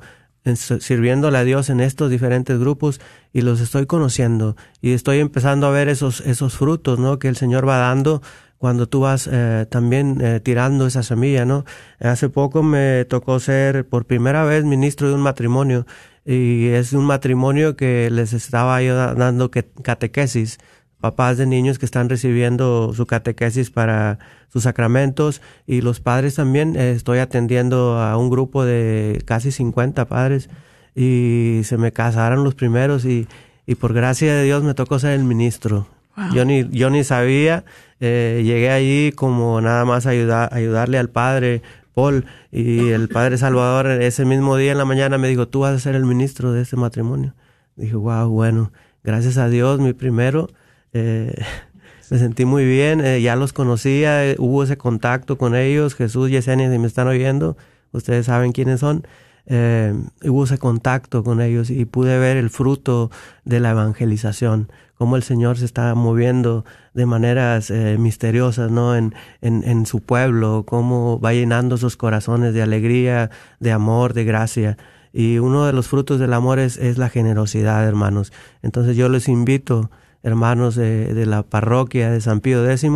sirviéndole a Dios en estos diferentes grupos y los estoy conociendo y estoy empezando a ver esos esos frutos, ¿no? Que el Señor va dando cuando tú vas eh, también eh, tirando esa semilla, ¿no? Hace poco me tocó ser por primera vez ministro de un matrimonio y es un matrimonio que les estaba yo da- dando que- catequesis, papás de niños que están recibiendo su catequesis para sus sacramentos y los padres también. eh, estoy atendiendo a un grupo de casi 50 padres y se me casaron los primeros y, y por gracia de Dios me tocó ser el ministro. Yo ni, yo ni sabía, eh, llegué allí como nada más ayudar, ayudarle al padre Paul y el padre Salvador ese mismo día en la mañana me dijo, tú vas a ser el ministro de este matrimonio. Dije, wow, bueno, gracias a Dios, mi primero, Eh, [LAUGHS] me sentí muy bien, eh, ya los conocía, eh, hubo ese contacto con ellos, Jesús y Yesenia, si me están oyendo, ustedes saben quiénes son, eh, hubo ese contacto con ellos y pude ver el fruto de la evangelización, cómo el Señor se está moviendo de maneras misteriosas, ¿no? En, en, en su pueblo, cómo va llenando sus corazones de alegría, de amor, de gracia. Y uno de los frutos del amor es, es la generosidad, hermanos. Entonces yo les invito, hermanos de, de la parroquia de San Pío X,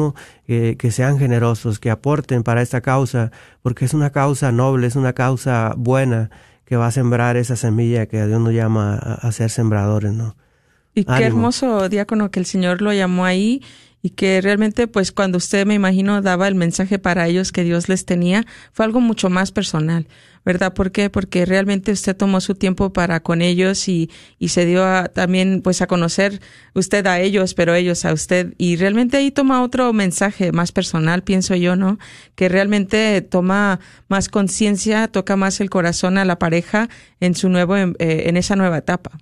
que, que sean generosos, que aporten para esta causa, porque es una causa noble, es una causa buena que va a sembrar esa semilla que Dios nos llama a, a ser sembradores, ¿no? Y qué hermoso diácono que el Señor lo llamó ahí y que realmente pues cuando usted me imagino daba el mensaje para ellos que Dios les tenía, fue algo mucho más personal, ¿verdad? ¿Por qué? Porque realmente usted tomó su tiempo para con ellos y, y se dio a- también pues a conocer usted a ellos, pero ellos a usted y realmente ahí toma otro mensaje más personal, pienso yo, ¿no? Que realmente toma más conciencia, toca más el corazón a la pareja en su nuevo, eh, en esa nueva etapa.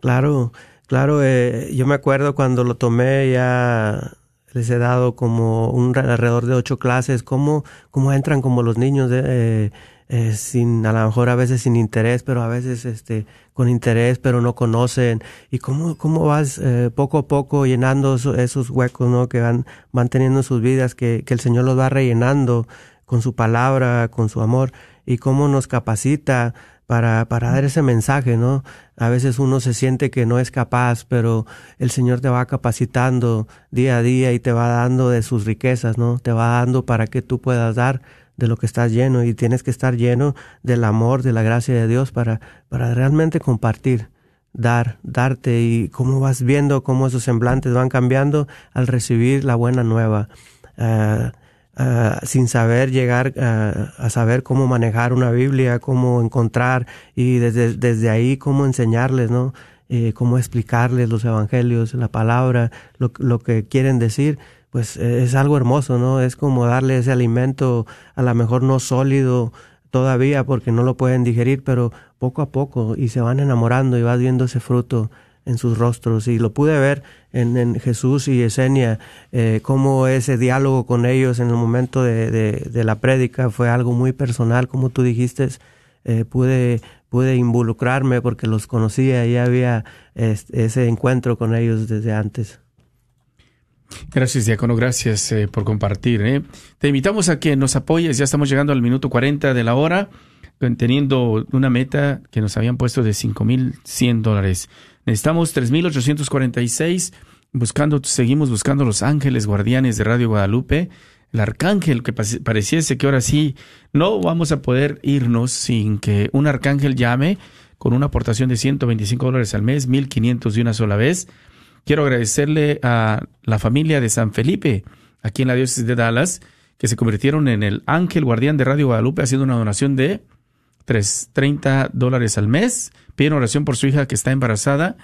Claro, claro. eh, yo me acuerdo cuando lo tomé ya les he dado como un alrededor de ocho clases, cómo, cómo entran como los niños, eh, eh, sin, a lo mejor a veces sin interés, pero a veces este, con interés, pero no conocen, y cómo, cómo vas eh, poco a poco llenando eso- esos huecos, ¿no? Que van, van teniendo en sus vidas, que, que el Señor los va rellenando con su palabra, con su amor, y cómo nos capacita para, para dar ese mensaje, ¿no? A veces uno se siente que no es capaz, pero el Señor te va capacitando día a día y te va dando de sus riquezas, ¿no? Te va dando para que tú puedas dar de lo que estás lleno y tienes que estar lleno del amor, de la gracia de Dios para, para realmente compartir, dar, darte y cómo vas viendo cómo esos semblantes van cambiando al recibir la buena nueva. Ah, ah, sin saber llegar ah, a saber cómo manejar una Biblia, cómo encontrar y desde, desde ahí cómo enseñarles, ¿no? Eh, cómo explicarles los evangelios, la palabra, lo, lo que quieren decir, pues eh, es algo hermoso, ¿no? Es como darle ese alimento, a lo mejor no sólido todavía porque no lo pueden digerir, pero poco a poco y se van enamorando y vas viendo ese fruto en sus rostros y lo pude ver en, Jesús y Yesenia, eh, cómo ese diálogo con ellos en el momento de, de, de la prédica fue algo muy personal, como tú dijiste, eh, pude, pude involucrarme porque los conocía y había ese encuentro con ellos desde antes. Gracias, Diácono, gracias eh, por compartir. ¿eh? Te invitamos a que nos apoyes, ya estamos llegando al minuto 40 de la hora, teniendo una meta que nos habían puesto de 5.100 dólares. Necesitamos 3.846, buscando, seguimos buscando los ángeles guardianes de Radio Guadalupe, el arcángel que pareciese que ahora sí no vamos a poder irnos sin que un arcángel llame con una aportación de 125 dólares al mes, 1.500 de una sola vez. Quiero agradecerle a la familia de San Felipe, aquí en la diócesis de Dallas, que se convirtieron en el ángel guardián de Radio Guadalupe haciendo una donación de tres- 30 dólares al mes. Piden oración por su hija que está embarazada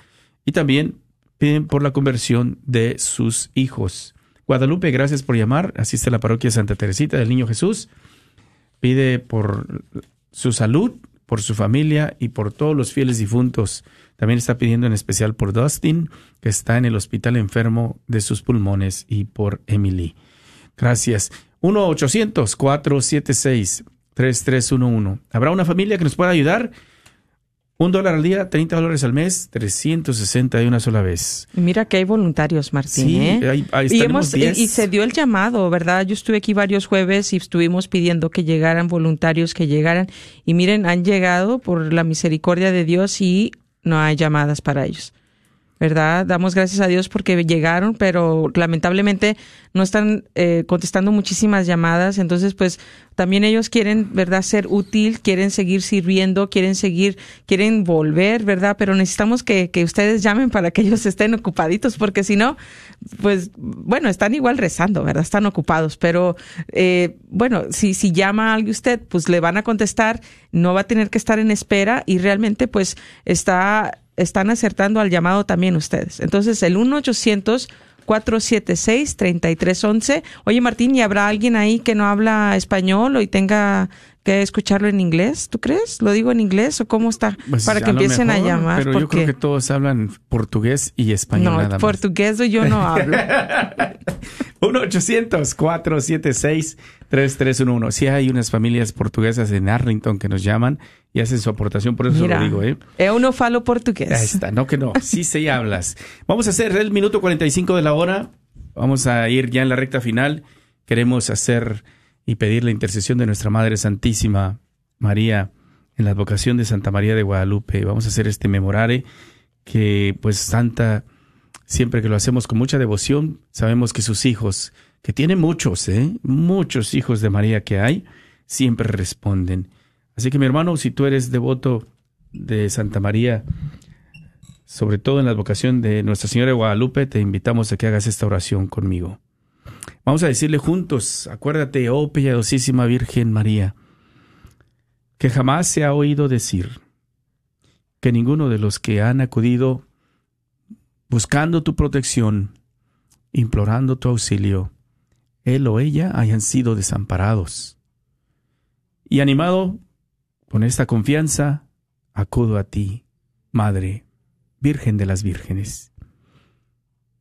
y también piden por la conversión de sus hijos. Guadalupe, gracias por llamar. Asiste a la parroquia Santa Teresita del Niño Jesús. Pide por su salud, por su familia y por todos los fieles difuntos. También está pidiendo en especial por Dustin, que está en el hospital enfermo de sus pulmones, y por Emily. Gracias. 1-800-476-3311. ¿Habrá una familia que nos pueda ayudar? Un dólar al día, 30 dólares al mes, 360 de una sola vez. Mira que hay voluntarios, Martín. Sí, ¿eh? ahí- ahí y, hemos, y- 10. y se dio el llamado, ¿verdad? Yo estuve aquí varios jueves y estuvimos pidiendo que llegaran voluntarios, que llegaran. Y miren, han llegado por la misericordia de Dios y no hay llamadas para ellos. ¿Verdad? Damos gracias a Dios porque llegaron, pero lamentablemente no están eh, contestando muchísimas llamadas. Entonces, pues también ellos quieren, ¿verdad?, ser útil, quieren seguir sirviendo, quieren seguir, quieren volver, ¿verdad? Pero necesitamos que, que ustedes llamen para que [LAUGHS] ellos estén ocupaditos, porque si no, pues, bueno, están igual rezando, ¿verdad? Están ocupados, pero, eh, bueno, si, si llama a alguien usted, pues le van a contestar, no va a tener que estar en espera y realmente, pues, está, están acertando al llamado también ustedes. Entonces, el 1 800 476-3311. Oye, Martín, ¿y habrá alguien ahí que no habla español o y tenga que escucharlo en inglés? ¿Tú crees? ¿Lo digo en inglés o cómo está? Pues, Para que empiecen mejor, a llamar. Pero yo porque... creo que todos hablan portugués y español no, nada más. portugués yo no [LAUGHS] hablo. 1-800-476-3311. Sí hay unas familias portuguesas en Arlington que nos llaman y hacen su aportación, por eso Mira, lo digo, ¿eh? Eu no falo portugués. Ahí está, no que no, sí se hablas. Vamos a hacer el minuto 45 de la hora. Vamos a ir ya en la recta final. Queremos hacer y pedir la intercesión de nuestra Madre Santísima María en la advocación de Santa María de Guadalupe. Vamos a hacer este memorare que pues Santa, siempre que lo hacemos con mucha devoción, sabemos que sus hijos, que tiene muchos, ¿eh? muchos hijos de María que hay, siempre responden. Así que mi hermano, si tú eres devoto de Santa María, sobre todo en la advocación de Nuestra Señora de Guadalupe, te invitamos a que hagas esta oración conmigo. Vamos a decirle juntos, acuérdate, oh piadosísima Virgen María, que jamás se ha oído decir que ninguno de los que han acudido buscando tu protección, implorando tu auxilio, él o ella hayan sido desamparados. Y animado con esta confianza, acudo a ti, Madre, Virgen de las Vírgenes.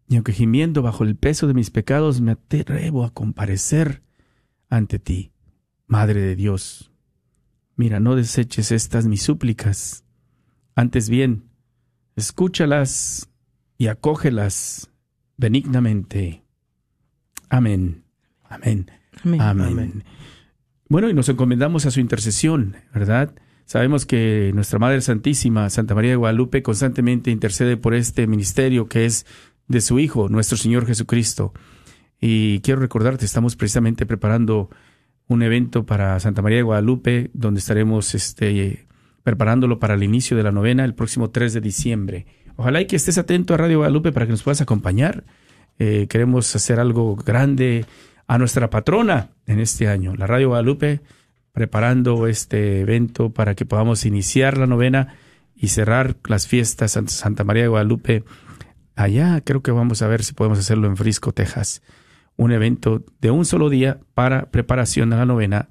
Y aunque gimiendo bajo el peso de mis pecados, me atrevo a comparecer ante ti, Madre de Dios. Mira, no deseches estas mis súplicas. Antes bien, escúchalas y acógelas benignamente. Amén. Amén. Amén. Amén. Amén. Bueno, y nos encomendamos a su intercesión, ¿verdad? Sabemos que nuestra Madre Santísima, Santa María de Guadalupe, constantemente intercede por este ministerio que es de su Hijo, nuestro Señor Jesucristo. Y quiero recordarte, estamos precisamente preparando un evento para Santa María de Guadalupe, donde estaremos este, preparándolo para el inicio de la novena el próximo 3 de diciembre. Ojalá y que estés atento a Radio Guadalupe para que nos puedas acompañar. Eh, queremos hacer algo grande a nuestra patrona en este año, la Radio Guadalupe, preparando este evento para que podamos iniciar la novena y cerrar las fiestas Santa- María de Guadalupe allá. Creo que vamos a ver si podemos hacerlo en Frisco, Texas. Un evento de un solo día para preparación a la novena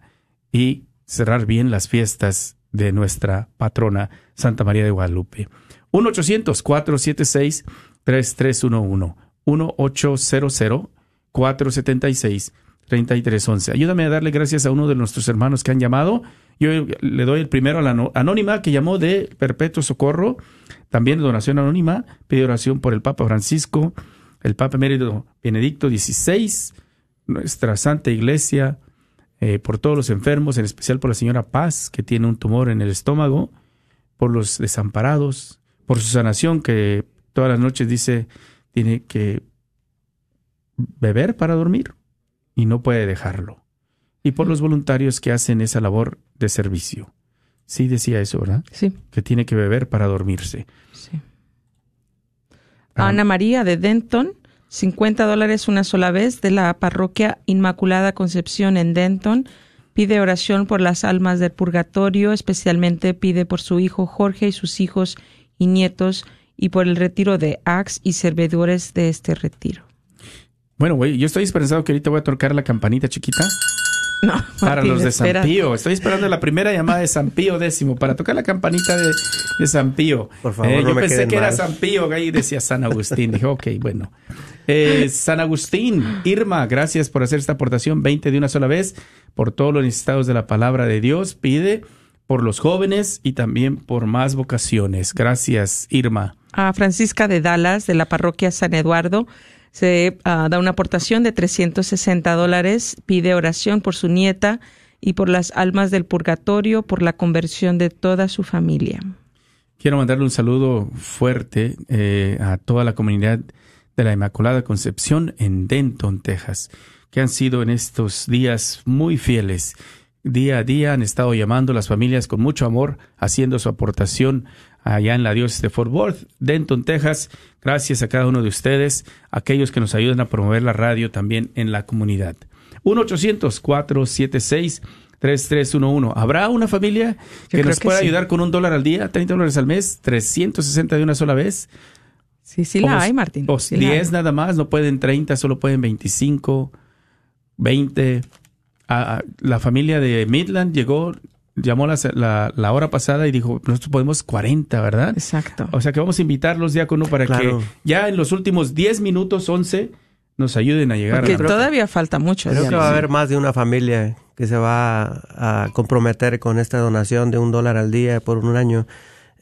y cerrar bien las fiestas de nuestra patrona Santa María de Guadalupe. 1-800-476-3311. 1-800-476-3311. Ayúdame a darle gracias a uno de nuestros hermanos que han llamado. Yo le doy el primero a la anónima que llamó de Perpetuo Socorro, también donación anónima, pide oración por el Papa Francisco, el Papa Emérito Benedicto XVI, nuestra Santa Iglesia, eh, por todos los enfermos, en especial por la señora Paz, que tiene un tumor en el estómago, por los desamparados, por su sanación, que todas las noches dice tiene que beber para dormir y no puede dejarlo. Y por los voluntarios que hacen esa labor de servicio. Sí decía eso, ¿verdad? Sí, Que tiene que beber para dormirse. sí. Ah. Ana María de Denton, 50 dólares una sola vez de la parroquia Inmaculada Concepción en Denton. Pide oración por las almas del purgatorio, especialmente pide por su hijo Jorge y sus hijos y nietos y por el retiro de Ax y servidores de este retiro. Bueno, güey, yo estoy esperanzado que ahorita voy a tocar la campanita chiquita No, [LAUGHS] para Martín, los de San. Pío. Estoy esperando la primera llamada de San Pío décimo para tocar la campanita de, de San Pío. Por favor, Eh, no yo me pensé que era. San Pío, ahí decía San Agustín. Dije, ok, bueno. Eh, San Agustín, Irma, gracias por hacer esta aportación 20 de una sola vez, por todos los necesitados de la palabra de Dios. Pide por los jóvenes y también por más vocaciones. Gracias, Irma. a Francisca de Dallas, de la parroquia San Eduardo, se ah, da una aportación de 360 dólares, pide oración por su nieta y por las almas del purgatorio, por la conversión de toda su familia. Quiero mandarle un saludo fuerte eh, a toda la comunidad de la Inmaculada Concepción en Denton, Texas, que han sido en estos días muy fieles. Día a día han estado llamando a las familias con mucho amor, haciendo su aportación allá en la diócesis de Fort Worth, Denton, Texas. Gracias a cada uno de ustedes, aquellos que nos ayudan a promover la radio también en la comunidad. 1-800-476-3311. ¿Habrá una familia que nos que pueda sí. ayudar con un dólar al día, 30 dólares al mes, 360 de una sola vez? Sí, sí la hay, Martín. O Sí la 10 hay. nada más, no pueden 30, solo pueden 25, 20. Ah, ah, la familia de Midland llegó, llamó la, la, la hora pasada y dijo, nosotros podemos 40, ¿verdad? Exacto. O sea que vamos a invitarlos, diácono, para Claro. que ya en los últimos 10 minutos, 11, nos ayuden a llegar Porque a la... todavía falta mucho. Creo que no va a haber más de una familia que se va a comprometer con esta donación de un dólar al día por un año.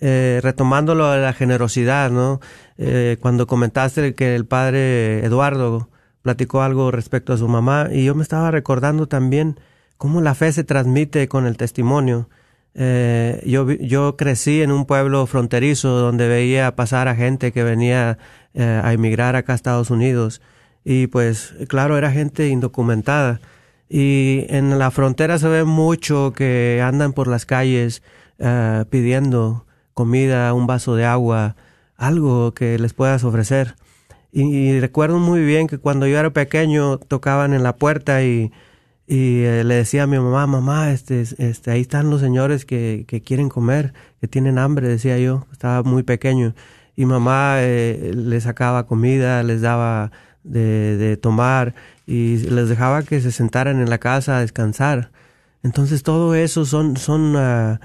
Eh, retomando lo de la generosidad, ¿no? Eh, cuando comentaste que el padre Eduardo platicó algo respecto a su mamá y yo me estaba recordando también cómo la fe se transmite con el testimonio. Eh, yo, yo crecí en un pueblo fronterizo donde veía pasar a gente que venía eh, a emigrar acá a Estados Unidos y pues claro era gente indocumentada y en la frontera se ve mucho que andan por las calles eh, pidiendo comida, un vaso de agua, algo que les puedas ofrecer. Y recuerdo muy bien que cuando yo era pequeño tocaban en la puerta y, y eh, le decía a mi mamá, mamá, este, este, ahí están los señores que, que quieren comer, que tienen hambre, decía yo, estaba muy pequeño. Y mamá eh, les sacaba comida, les daba de, de tomar y les dejaba que se sentaran en la casa a descansar. Entonces todo eso son, son ah,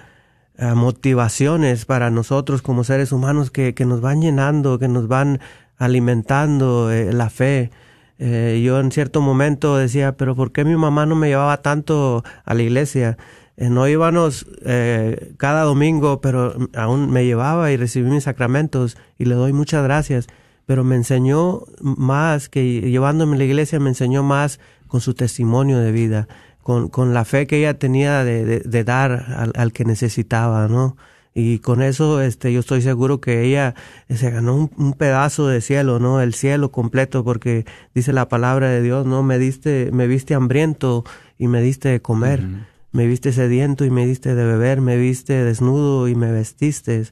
motivaciones para nosotros como seres humanos que, que nos van llenando, que nos van alimentando eh, la fe. Eh, yo en cierto momento decía, pero ¿por qué mi mamá no me llevaba tanto a la iglesia? Eh, no íbamos eh, cada domingo, pero aún me llevaba y recibí mis sacramentos y le doy muchas gracias. Pero me enseñó más que llevándome a la iglesia, me enseñó más con su testimonio de vida, con, con la fe que ella tenía de, de, de dar al, al que necesitaba, ¿no? Y con eso este yo estoy seguro que ella se ganó un, un, pedazo de cielo no el cielo completo porque dice la palabra de Dios no me diste me viste hambriento y me diste de comer. Uh -huh. me viste sediento y me diste de beber. Me viste desnudo y me vestiste.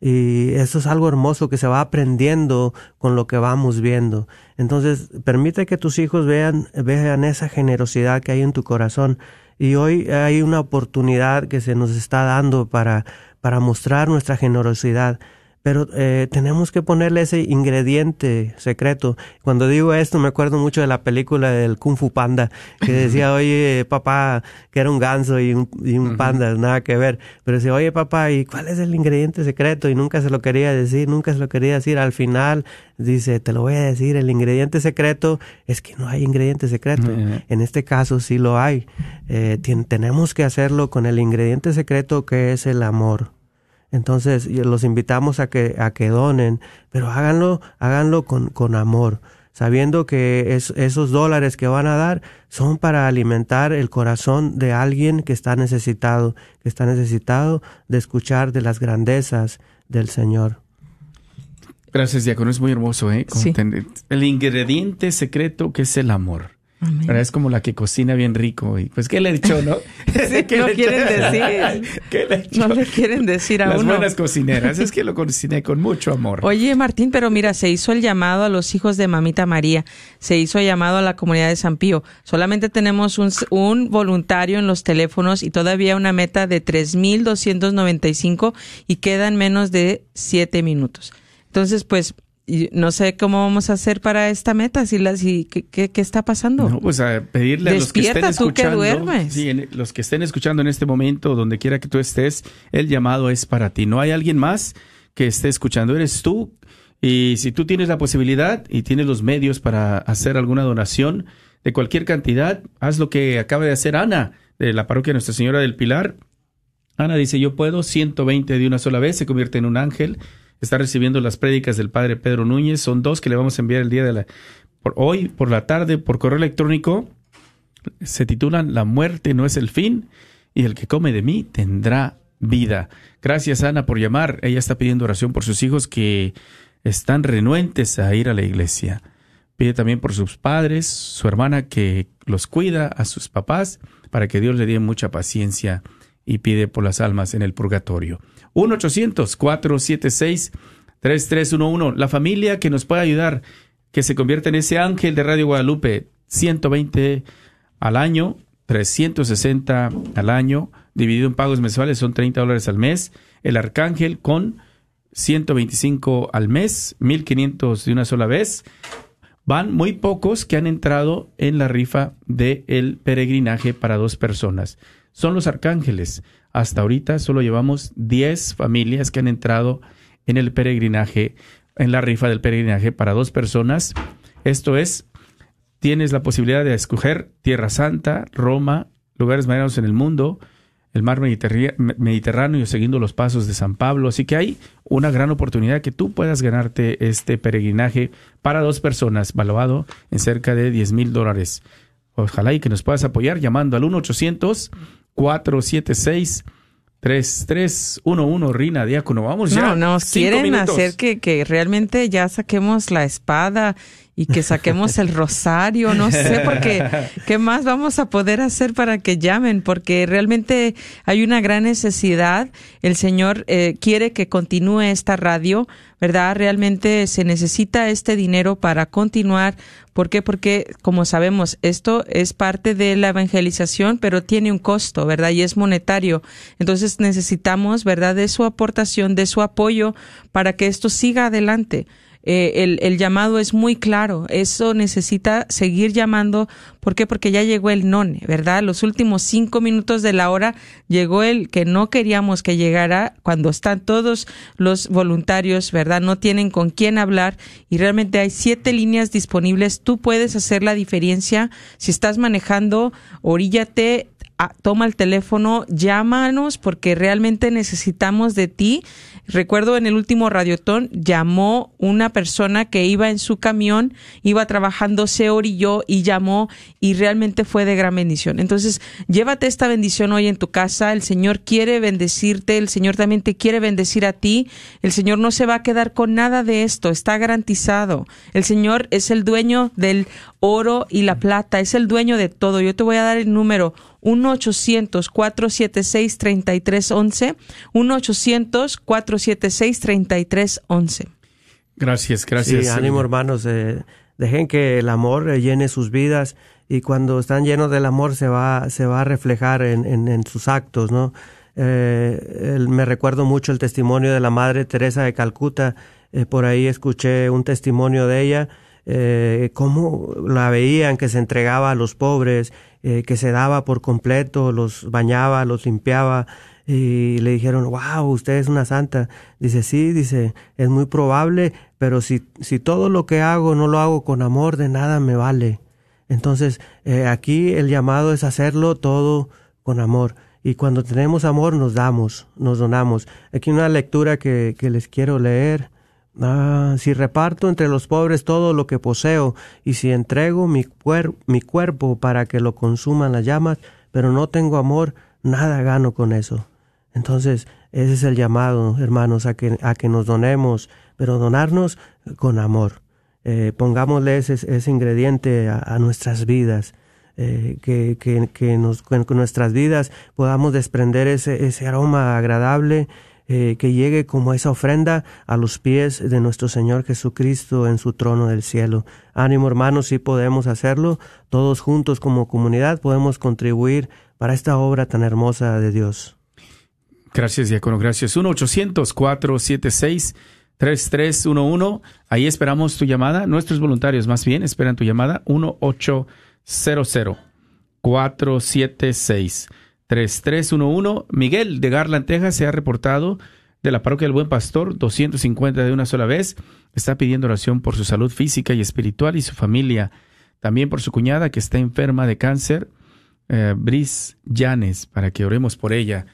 Y eso es algo hermoso que se va aprendiendo con lo que vamos viendo. Entonces permite que tus hijos vean vean esa generosidad que hay en tu corazón. Y hoy hay una oportunidad que se nos está dando para para mostrar nuestra generosidad. Pero eh, tenemos que ponerle ese ingrediente secreto. Cuando digo esto, me acuerdo mucho de la película del Kung Fu Panda, que [LAUGHS] decía, oye, papá, que era un ganso y un, y un panda, nada que ver. Pero decía, oye, papá, ¿y cuál es el ingrediente secreto? Y nunca se lo quería decir, nunca se lo quería decir. Al final, dice, te lo voy a decir, el ingrediente secreto es que no hay ingrediente secreto. En este caso, sí lo hay. Eh, tenemos que hacerlo con el ingrediente secreto que es el amor. Entonces, los invitamos a que, a que donen, pero háganlo, háganlo con, con amor, sabiendo que es, esos dólares que van a dar son para alimentar el corazón de alguien que está necesitado, que está necesitado de escuchar de las grandezas del Señor. Gracias, Diácono, es muy hermoso, ¿eh? Sí. El ingrediente secreto que es el amor. Amén. Es como la que cocina bien rico. Y pues, ¿qué le he dicho, no? [LAUGHS] Sí, no quieren decir. [LAUGHS] ¿Qué le he dicho? No le quieren decir a Las uno. buenas cocineras. Es que lo cociné con mucho amor. Oye, Martín, pero mira, se hizo el llamado a los hijos de Mamita María. Se hizo el llamado a la comunidad de San Pío. Solamente tenemos un, un voluntario en los teléfonos y todavía una meta de 3,295 y quedan menos de 7 minutos. Entonces, pues, y no sé cómo vamos a hacer para esta meta, si la, si, ¿qué, qué, está pasando? No, pues a pedirle a los que estén Despierta, tú que escuchando. duermes. Sí, en- los que estén escuchando en este momento, donde quiera que tú estés, el llamado es para ti. No hay alguien más que esté escuchando, eres tú. Y si tú tienes la posibilidad y tienes los medios para hacer alguna donación de cualquier cantidad, haz lo que acaba de hacer Ana de la parroquia Nuestra Señora del Pilar. Ana dice, yo puedo 120 de una sola vez, se convierte en un ángel. Está recibiendo las prédicas del padre Pedro Núñez. Son dos que le vamos a enviar el día de la... Por hoy, por la tarde, por correo electrónico. Se titulan La muerte no es el fin y el que come de mí tendrá vida. Gracias Ana por llamar. Ella está pidiendo oración por sus hijos que están renuentes a ir a la iglesia. Pide también por sus padres, su hermana que los cuida, a sus papás, para que Dios le dé mucha paciencia y pide por las almas en el purgatorio. 1-800-476-3311. La familia que nos puede ayudar, que se convierta en ese ángel de Radio Guadalupe, 120 al año, 360 al año, dividido en pagos mensuales, son 30 dólares al mes. El arcángel con 125 al mes, 1500 de una sola vez. Van muy pocos que han entrado en la rifa del el peregrinaje para dos personas. Son los arcángeles. Hasta ahorita solo llevamos 10 familias que han entrado en el peregrinaje, en la rifa del peregrinaje para dos personas. Esto es, tienes la posibilidad de escoger Tierra Santa, Roma, lugares marinos en el mundo, el mar Mediterráneo siguiendo los pasos de San Pablo. Así que hay una gran oportunidad que tú puedas ganarte este peregrinaje para dos personas, valuado en cerca de 10 mil dólares. Ojalá y que nos puedas apoyar llamando al 1-800-476. 3311 Rina Diácono. Vamos ya. No, nos quieren hacer que, que realmente ya saquemos la espada y que saquemos el rosario, no sé, porque [LAUGHS] qué más vamos a poder hacer para que llamen, porque realmente hay una gran necesidad. El Señor eh, quiere que continúe esta radio, ¿verdad? Realmente se necesita este dinero para continuar. ¿Por qué? Porque, como sabemos, esto es parte de la evangelización, pero tiene un costo, ¿verdad? Y es monetario. Entonces necesitamos, ¿verdad?, de su aportación, de su apoyo para que esto siga adelante. Eh, el, llamado es muy claro. Eso necesita seguir llamando. ¿Por qué? Porque ya llegó el none, ¿verdad? Los últimos cinco minutos de la hora llegó el que no queríamos que llegara cuando están todos los voluntarios, ¿verdad? No tienen con quién hablar y realmente hay siete líneas disponibles. Tú puedes hacer la diferencia. Si estás manejando, oríllate, toma el teléfono, llámanos porque realmente necesitamos de ti. Recuerdo en el último radiotón llamó una persona que iba en su camión, iba trabajando, se orilló y llamó y realmente fue de gran bendición. Entonces, llévate esta bendición hoy en tu casa. El Señor quiere bendecirte, el Señor también te quiere bendecir a ti. El Señor no se va a quedar con nada de esto, está garantizado. El Señor es el dueño del oro y la plata, es el dueño de todo. Yo te voy a dar el número 1-800-476-3311, 1-800-476-3311. Gracias, gracias. Sí, ánimo hermanos, eh, dejen que el amor llene sus vidas y cuando están llenos del amor se va, se va a reflejar en, en, sus actos, ¿no? Eh, me recuerdo mucho el testimonio de la Madre Teresa de Calcuta, eh, por ahí escuché un testimonio de ella, eh, cómo la veían que se entregaba a los pobres eh, que se daba por completo, los bañaba, los limpiaba y le dijeron, wow, usted es una santa. Dice, sí, dice, es muy probable, pero si, si todo lo que hago no lo hago con amor, de nada me vale. Entonces, eh, aquí el llamado es hacerlo todo con amor. Y cuando tenemos amor nos damos, nos donamos. Aquí una lectura que, que les quiero leer Ah, si reparto entre los pobres todo lo que poseo, y si entrego mi, mi cuerpo para que lo consuman las llamas, pero no tengo amor, nada gano con eso. Entonces, ese es el llamado, hermanos, a que, a que nos donemos, pero donarnos con amor. Eh, pongámosle ese, ese ingrediente a, nuestras vidas, eh, que, que, que, nuestras vidas podamos desprender ese, ese aroma agradable eh, que llegue como esa ofrenda a los pies de nuestro Señor Jesucristo en su trono del cielo. Ánimo hermanos, si podemos hacerlo, todos juntos como comunidad podemos contribuir para esta obra tan hermosa de Dios. Gracias, diácono, gracias. 1-800-476-3311. Ahí esperamos tu llamada. Nuestros voluntarios, más bien, esperan tu llamada. 1-800-476. 3311. Miguel de Garland, Texas, se ha reportado de la parroquia del Buen Pastor, 250 de una sola vez. Está pidiendo oración por su salud física y espiritual y su familia. También por su cuñada que está enferma de cáncer, eh, Brice Llanes, para que oremos por ella,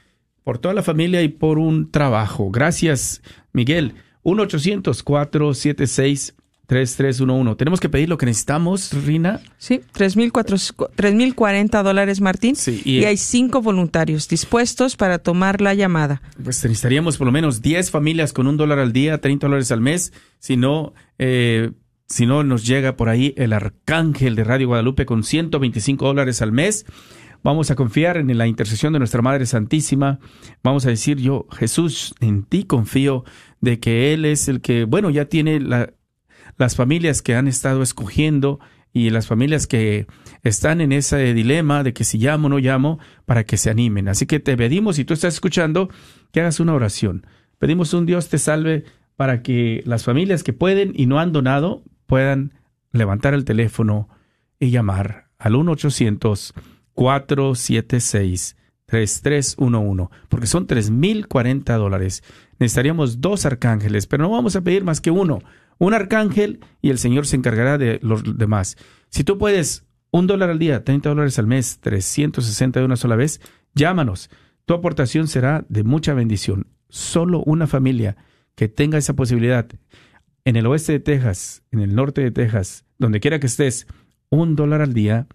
por toda la familia y por un trabajo. Gracias, Miguel. 1-800-476 3311. Tenemos que pedir lo que necesitamos, Rina. Sí, 3.040 dólares, Martín. Sí, y, hay cinco voluntarios dispuestos para tomar la llamada. Pues necesitaríamos por lo menos 10 familias con un dólar al día, 30 dólares al mes. Si no, eh, si no nos llega por ahí el arcángel de Radio Guadalupe con 125 dólares al mes. Vamos a confiar en la intercesión de nuestra Madre Santísima. Vamos a decir yo, Jesús, en ti confío de que Él es el que, bueno, ya tiene la, las familias que han estado escogiendo y las familias que están en ese dilema de que si llamo o no llamo, para que se animen. Así que te pedimos, si tú estás escuchando, que hagas una oración Pedimos un Dios te salve para que las familias que pueden y no han donado puedan levantar el teléfono y llamar al 1-800-476-3311, porque son 3.040 dólares. Necesitaríamos dos arcángeles, pero no vamos a pedir más que uno. Un arcángel y el Señor se encargará de los demás. Si tú puedes un dólar al día, 30 dólares al mes, 360 de una sola vez, llámanos. Tu aportación será de mucha bendición. Solo una familia que tenga esa posibilidad en el oeste de Texas, en el norte de Texas, donde quiera que estés, un dólar al día